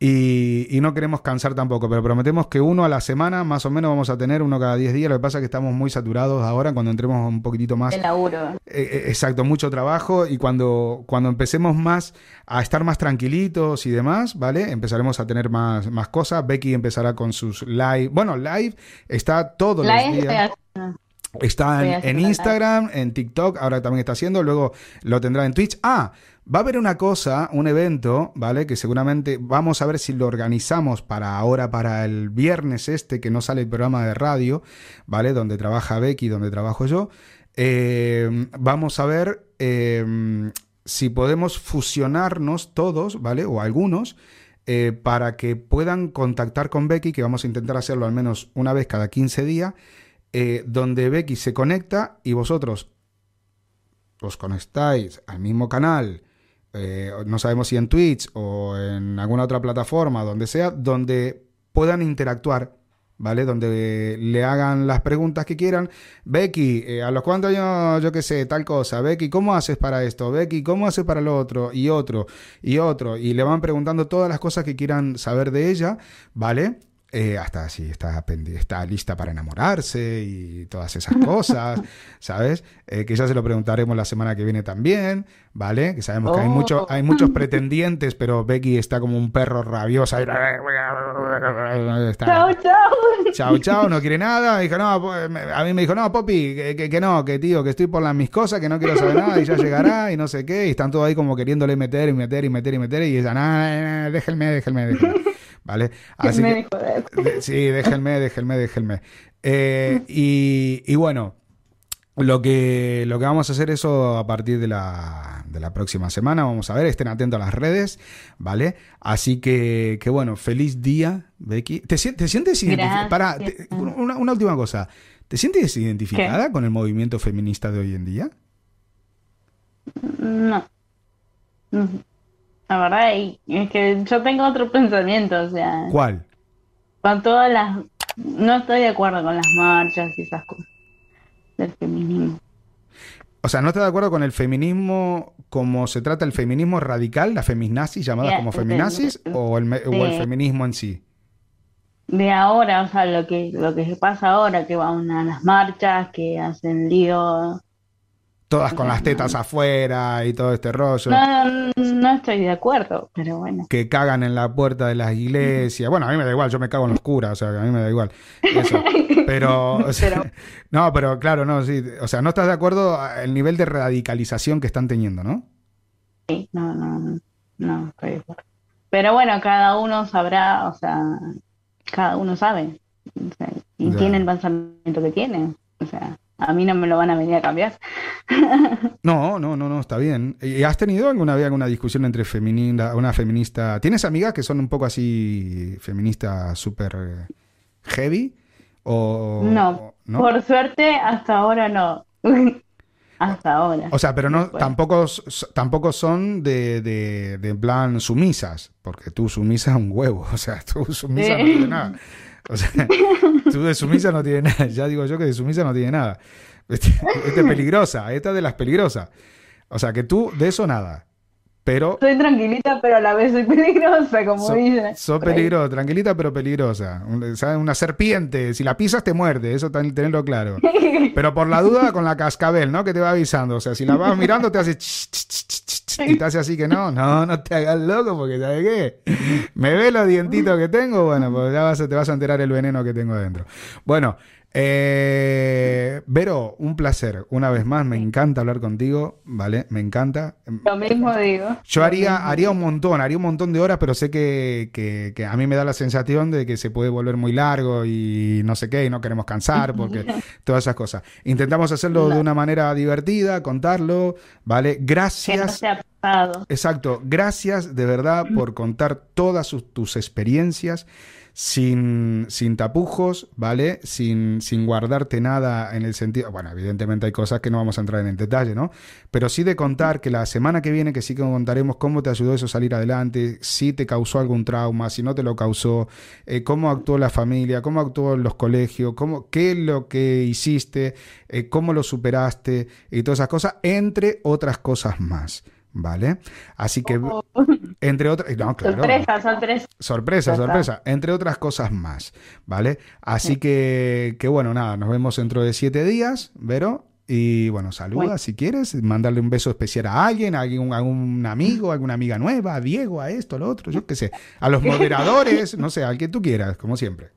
y, y, no queremos cansar tampoco, pero prometemos que uno a la semana más o menos vamos a tener, uno cada 10 días. Lo que pasa es que estamos muy saturados ahora cuando entremos un poquitito más. El laburo. Eh, eh, exacto, mucho trabajo y cuando, cuando empecemos más a estar más tranquilitos y demás, ¿vale? Empezaremos a tener más, más cosas. Becky empezará con sus live. Bueno, live está todos los días. Está en, Instagram, en TikTok, ahora también está haciendo, luego lo tendrá en Twitch. Ah, va a haber una cosa, un evento, ¿vale? Que seguramente vamos a ver si lo organizamos para ahora, para el viernes este, que no sale el programa de radio, ¿vale? Donde trabaja Becky, donde trabajo yo. Eh, vamos a ver eh, si podemos fusionarnos todos, ¿vale? O algunos. Eh, para que puedan contactar con Becky, que vamos a intentar hacerlo al menos una vez cada 15 días, eh, donde Becky se conecta y vosotros os conectáis al mismo canal, eh, no sabemos si en Twitch o en alguna otra plataforma, donde sea, donde puedan interactuar ¿vale? Donde le hagan las preguntas que quieran. Becky, eh, ¿a los cuántos años, yo qué sé, tal cosa? Becky, ¿cómo haces para esto? Becky, ¿cómo haces para lo otro? Y otro, y otro. Y le van preguntando todas las cosas que quieran saber de ella, ¿vale? Eh, hasta si está, está lista para enamorarse y todas esas cosas, ¿sabes? Eh, que ya se lo preguntaremos la semana que viene también, ¿vale? Que sabemos que hay, mucho, hay muchos pretendientes, pero Becky está como un perro rabioso. Chao, chao. Chao, chao, no quiere nada. Dijo, no, a mí me dijo, no, Poppy, que, que, no, que tío, que estoy por las mis cosas, que no quiero saber nada y ya llegará y no sé qué. Y están todos ahí como queriéndole meter y meter y meter y meter y ella, nada, déjenme, déjenme, déjenme. ¿Vale? Así que, sí, déjenme, déjenme, déjenme. Eh, y, y, bueno, lo que, lo que vamos a hacer eso a partir de la, de la próxima semana. Vamos a ver, estén atentos a las redes, ¿vale? Así que, que bueno, feliz día, Becky. ¿Te, te sientes identificada? Para, una, una, última cosa. ¿Te sientes identificada con el movimiento feminista de hoy en día? No. La verdad es que yo tengo otro pensamiento, o sea. ¿Cuál? Con todas las. No estoy de acuerdo con las marchas y esas cosas del feminismo. O sea, ¿no estás de acuerdo con el feminismo como se trata el feminismo radical, las feminazis llamadas como feminazis, o el, o el feminismo en sí? De ahora, o sea, lo que, lo que se pasa ahora, que van a las marchas, que hacen lío todas con las tetas afuera y todo este rollo. No, no, estoy de acuerdo, pero bueno. Que cagan en la puerta de las iglesias. Bueno, a mí me da igual, yo me cago en los curas, o sea, a mí me da igual. Eso. Pero, no, pero claro, no, sí. O sea, no estás de acuerdo el nivel de radicalización que están teniendo, ¿no? Sí, no, no, no, estoy de acuerdo. Pero bueno, cada uno sabrá, o sea, cada uno sabe. y tiene el pensamiento que tiene. O sea. A mí no me lo van a venir a cambiar. No, no, no, no, está bien. ¿Y has tenido alguna vez alguna discusión entre feminista, una feminista? ¿Tienes amigas que son un poco así feministas súper heavy? O, no, por suerte hasta ahora no. hasta ahora. O sea, pero no, tampoco, tampoco son de, de, de plan sumisas, porque tú sumisas un huevo, o sea, tú sumisas no de nada. O sea, tú de sumisa no tiene nada. Ya digo yo que de sumisa no tiene nada. Esta es peligrosa, esta es de las peligrosas. O sea, que tú de eso nada. Pero. Soy tranquilita, pero a la vez soy peligrosa, como dice. Soy peligrosa, tranquilita, pero peligrosa. Una serpiente, si la pisas te muerde, eso tenerlo claro. Pero por la duda, con la cascabel, ¿no? Que te va avisando. O sea, si la vas mirando, te hace. Y te hace así que no, no, no te hagas loco, porque ¿sabes qué? Me ve los dientitos que tengo, bueno, pues ya vas, te vas a enterar el veneno que tengo dentro. Bueno, eh, Vero, un placer. Una vez más, me encanta hablar contigo, ¿vale? Me encanta. Lo mismo digo. Yo haría, haría un montón, haría un montón de horas, pero sé que, que, a mí me da la sensación de que se puede volver muy largo y no sé qué, y no queremos cansar, porque todas esas cosas. Intentamos hacerlo de una manera divertida, contarlo, ¿vale? Gracias. Exacto. Gracias de verdad por contar todas tus experiencias sin, sin tapujos, ¿vale? Sin, sin guardarte nada en el sentido. Bueno, evidentemente hay cosas que no vamos a entrar en el detalle, ¿no? Pero sí de contar que la semana que viene, que sí que contaremos cómo te ayudó eso a salir adelante, si te causó algún trauma, si no te lo causó, eh, cómo actuó la familia, cómo actuó los colegios, cómo, qué es lo que hiciste, eh, cómo lo superaste y todas esas cosas, entre otras cosas más. ¿Vale? Así que, oh. entre otras. No, claro. Sorpresa, sorpresa. Sorpresa, sorpresa. Entre otras cosas más. ¿Vale? Así que, que, bueno, nada, nos vemos dentro de siete días, Vero. Y bueno, saluda si quieres, mandarle un beso especial a alguien, a algún, a un amigo, a alguna amiga nueva, a Diego, a esto, a lo otro, yo qué sé, a los moderadores, no sé, al que tú quieras, como siempre.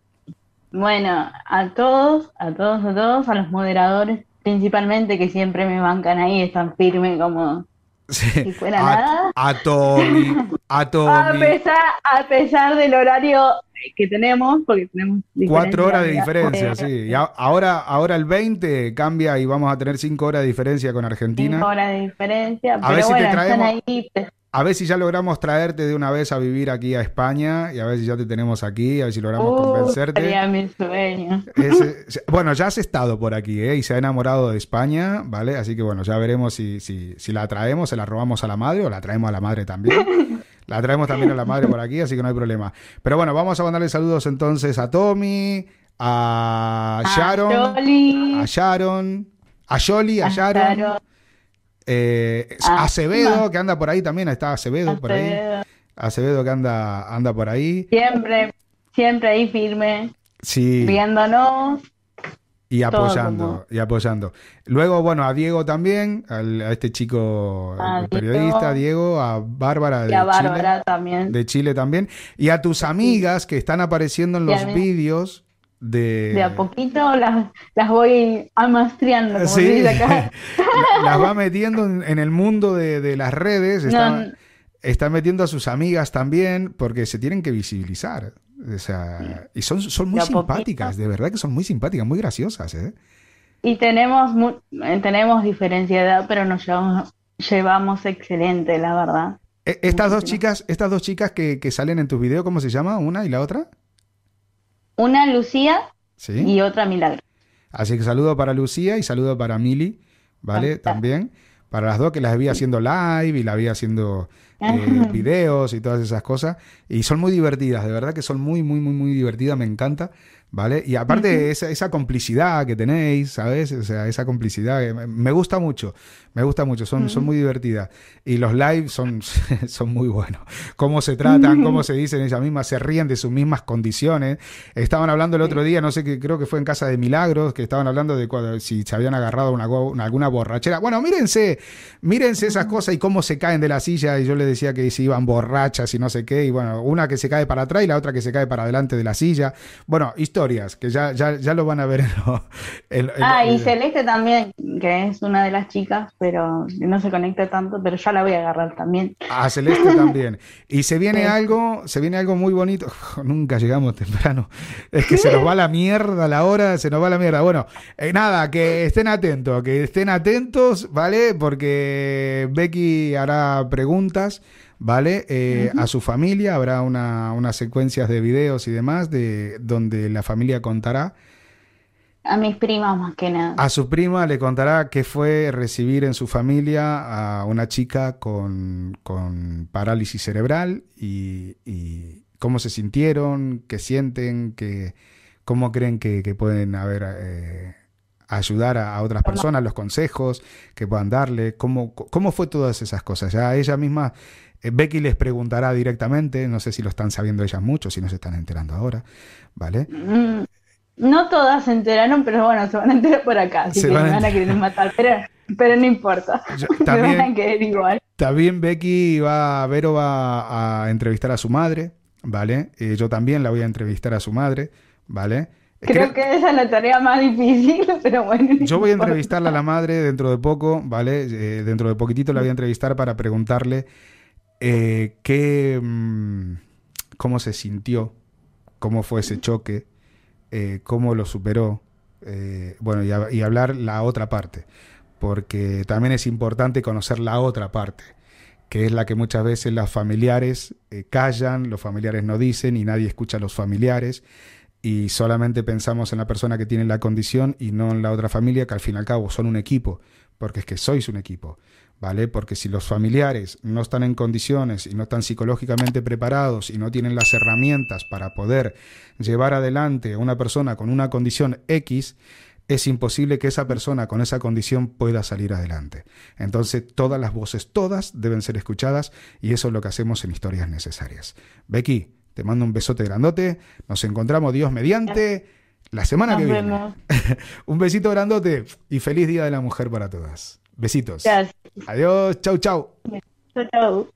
Bueno, a todos, a todos, a todos, a los moderadores principalmente que siempre me bancan ahí, están firmes como si fuera a, nada. A Tommy, a Tommy. A pesar, del horario que tenemos, porque tenemos cuatro horas de diferencia, sí. Y ahora, ahora el 20 cambia y vamos a tener cinco horas de diferencia con Argentina. Cinco horas de diferencia. A ver si te traemos. Ahí, a ver si ya logramos traerte de una vez a vivir aquí a España y a ver si ya te tenemos aquí, a ver si logramos uh, convencerte. Sería mi sueño. bueno, ya has estado por aquí ¿eh? y se ha enamorado de España, ¿vale? Así que bueno, ya veremos si, si, si la traemos, se la robamos a la madre o la traemos a la madre también. La traemos también a la madre por aquí, así que no hay problema. Pero bueno, vamos a mandarle saludos entonces a Tommy, a Sharon, a Sharon, a Yoli, a, Sharon. Eh, ah, Acevedo, que anda por ahí también, está Acevedo, por ahí. Acevedo que anda, anda por ahí. Siempre, siempre ahí firme. Sí. Viéndonos. Y apoyando, y apoyando. Luego, bueno, a Diego también, a este chico periodista, Diego, a Bárbara de Chile, también. De Chile también. Y a tus amigas que están apareciendo en los vídeos de... De a poquito las, las voy amastriando, como sí. acá. las va metiendo en, el mundo de, las redes. Está, metiendo a sus amigas también porque se tienen que visibilizar. O sea, y son, son muy simpáticas, de verdad que son muy simpáticas, muy graciosas. ¿eh? Y tenemos, eh, tenemos diferencia de edad, pero nos llevamos, llevamos excelente, la verdad. E, estas dos chicas, estas dos chicas que, que salen en tus videos, ¿cómo se llama? ¿Una y la otra? Una Lucía y otra Milagro. Así que saludo para Lucía y saludo para Mili, ¿vale? También. Para las dos que las había haciendo live y la había haciendo eh, videos y todas esas cosas. Y son muy divertidas, de verdad que son muy, muy, muy, muy divertidas, me encanta. ¿Vale? Y aparte esa, esa, complicidad que tenéis, ¿sabes? O sea, esa complicidad me gusta mucho, me gusta mucho, son, son muy divertidas. Y los lives son, son muy buenos. Cómo se tratan, cómo se dicen ellas mismas, se ríen de sus mismas condiciones. Estaban hablando el otro día, no sé qué, creo que fue en Casa de Milagros, que estaban hablando de cuando, si se habían agarrado una, alguna borrachera. Bueno, mírense, mírense esas cosas y cómo se caen de la silla. Y yo les decía que se iban borrachas y no sé qué. Y bueno, una que se cae para atrás y la otra que se cae para adelante de la silla. Bueno, que ya, ya, ya lo van a ver. ah, y Celeste también, que es una de las chicas, pero no se conecta tanto, pero ya la voy a agarrar también. Ah, Celeste también. Y se viene algo, se viene algo muy bonito. nunca llegamos temprano. Es que se nos va la mierda la hora, se nos va la mierda. Bueno, eh, nada, que estén atentos, que estén atentos, ¿vale? Porque Becky hará preguntas. ¿Vale? Eh, a su familia habrá una, unas secuencias de videos y demás de donde la familia contará. A mis primas más que nada. A su prima le contará qué fue recibir en su familia a una chica con, parálisis cerebral y, cómo se sintieron, qué sienten, qué, cómo creen que, pueden haber... Eh, ayudar a, otras personas, los consejos que puedan darle, cómo, cómo fue todas esas cosas. Ya ella misma eh, Becky les preguntará directamente, no sé si lo están sabiendo ellas mucho, si no se están enterando ahora, ¿vale? Mm, no todas se enteraron, pero bueno, se van a enterar por acá, así que me van a querer matar, pero, no importa, también, van a querer igual. También Becky va a ver o va a entrevistar a su madre, ¿vale? Eh, yo también la voy a entrevistar a su madre, ¿vale? Creo, que esa es la tarea más difícil, pero bueno. Yo voy a entrevistarla a la madre dentro de poco, ¿vale? Eh, dentro de poquitito la voy a entrevistar para preguntarle eh, qué, mm, cómo se sintió, cómo fue ese choque, eh, cómo lo superó, bueno, y, hablar la otra parte, porque también es importante conocer la otra parte, que es la que muchas veces los familiares callan, los familiares no dicen y nadie escucha a los familiares y solamente pensamos en la persona que tiene la condición y no en la otra familia, que al fin y al cabo son un equipo, porque es que sois un equipo. ¿vale? Porque si los familiares no están en condiciones y no están psicológicamente preparados y no tienen las herramientas para poder llevar adelante a una persona con una condición X, es imposible que esa persona con esa condición pueda salir adelante. Entonces, todas las voces, todas, deben ser escuchadas y eso es lo que hacemos en Historias Necesarias. Becky, te mando un besote grandote, nos encontramos Dios mediante la semana que viene. un besito grandote y feliz Día de la Mujer para todas. Besitos. Adiós. Chau, chau. Chau, chau.